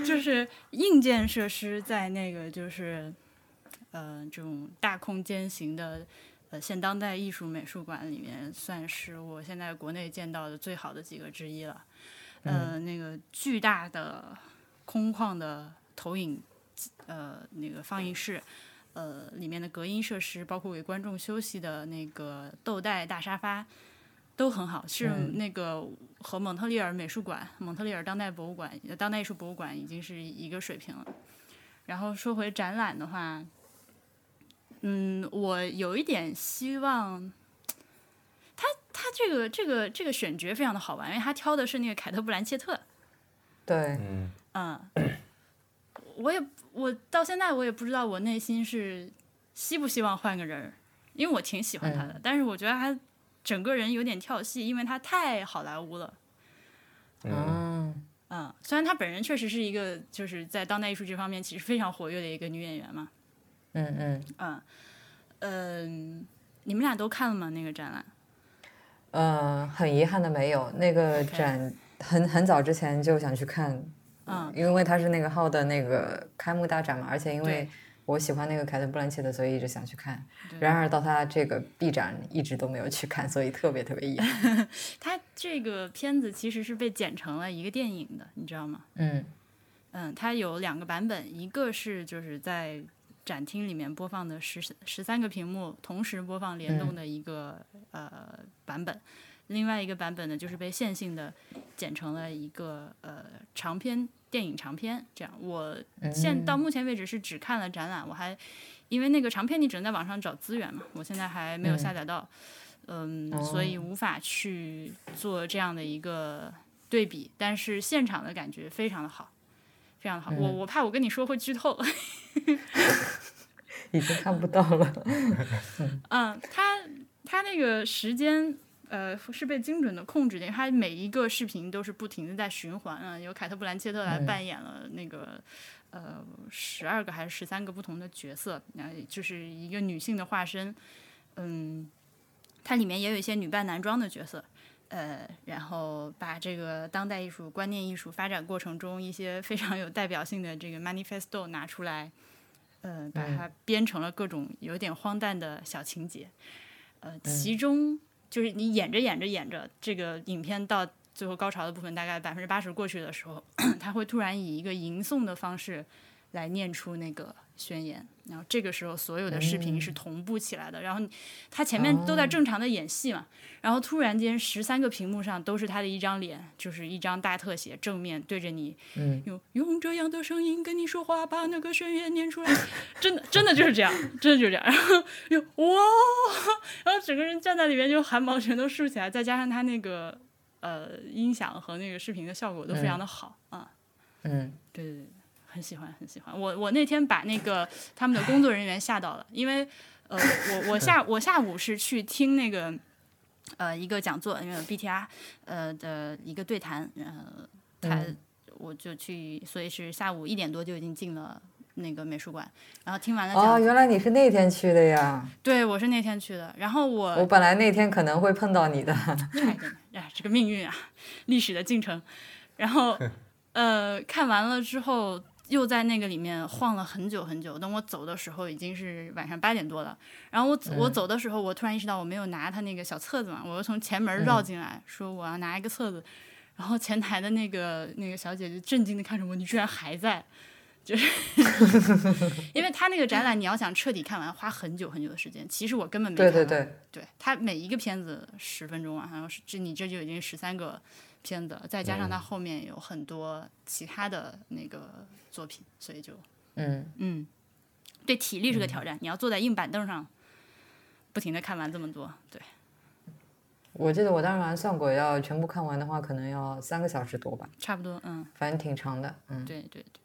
就是硬件设施在那个就是呃这种大空间型的呃现当代艺术美术馆里面，算是我现在国内见到的最好的几个之一了。呃，那个巨大的空旷的投影呃那个放映室。呃，里面的隔音设施，包括给观众休息的那个豆袋大沙发，都很好，是那个和蒙特利尔美术馆、蒙特利尔当代博物馆、当代艺术博物馆已经是一个水平了。然后说回展览的话，嗯，我有一点希望，他他这个这个这个选角非常的好玩，因为他挑的是那个凯特·布兰切特。对，嗯嗯，我也。我到现在我也不知道我内心是希不希望换个人，因为我挺喜欢他的，但是我觉得他整个人有点跳戏，因为他太好莱坞了。嗯嗯，虽然他本人确实是一个就是在当代艺术这方面其实非常活跃的一个女演员嘛。嗯嗯嗯嗯，你们俩都看了吗？那个展览？嗯，很遗憾的没有，那个展很很早之前就想去看。嗯，因为他是那个号的那个开幕大展嘛，而且因为我喜欢那个凯特·布兰切的，所以一直想去看。然而到他这个 B 展一直都没有去看，所以特别特别遗憾。他这个片子其实是被剪成了一个电影的，你知道吗？嗯嗯，它有两个版本，一个是就是在展厅里面播放的十十三个屏幕同时播放联动的一个呃版本。另外一个版本呢，就是被线性的剪成了一个呃长篇电影长片，这样。我现到目前为止是只看了展览，我还因为那个长片你只能在网上找资源嘛，我现在还没有下载到，嗯，所以无法去做这样的一个对比。但是现场的感觉非常的好，非常好。我我怕我跟你说会剧透，已经看不到了。嗯，他他那个时间呃是被精准的控制的，他每一个视频都是不停的在循环啊。由凯特·布兰切特来扮演了那个呃十二个还是十三个不同的角色，然后就是一个女性的化身。嗯，它里面也有一些女扮男装的角色。呃，然后把这个当代艺术、观念艺术发展过程中一些非常有代表性的这个 manifesto 拿出来，呃，把它编成了各种有点荒诞的小情节。呃，其中就是你演着演着演着，这个影片到最后高潮的部分，大概百分之八十过去的时候，他会突然以一个吟诵的方式来念出那个。宣言，然后这个时候所有的视频是同步起来的，然后他前面都在正常的演戏嘛，然后突然间十三个屏幕上都是他的一张脸，就是一张大特写，正面对着你，用用这样的声音跟你说话，把那个宣言念出来，真的真的就是这样，真的就是这样，然后又哇，然后整个人站在里面就汗毛全都竖起来，再加上他那个呃音响和那个视频的效果都非常的好啊，嗯，对对对。很喜欢，很喜欢。我我那天把那个他们的工作人员吓到了，因为呃，我我下我下午是去听那个呃一个讲座，因为 BTR 呃的一个对谈，然后他我就去，所以是下午一点多就已经进了那个美术馆，然后听完了。哦，原来你是那天去的呀？对，我是那天去的。然后我我本来那天可能会碰到你的。哎，这个命运啊，历史的进程。然后 呃，看完了之后。又在那个里面晃了很久很久，等我走的时候已经是晚上八点多了。然后我我走的时候，我突然意识到我没有拿他那个小册子嘛，我又从前门绕进来，说我要拿一个册子。然后前台的那个那个小姐就震惊的看着我，你居然还在，就是 因为他那个展览你要想彻底看完，花很久很久的时间。其实我根本没看完。对对对，对他每一个片子十分钟啊，好像是这你这就已经十三个。片子，再加上他后面有很多其他的那个作品，所以就，嗯嗯，对体力是个挑战，你要坐在硬板凳上，不停的看完这么多，对。我记得我当时好像算过，要全部看完的话，可能要三个小时多吧。差不多，嗯。反正挺长的，嗯。对对对。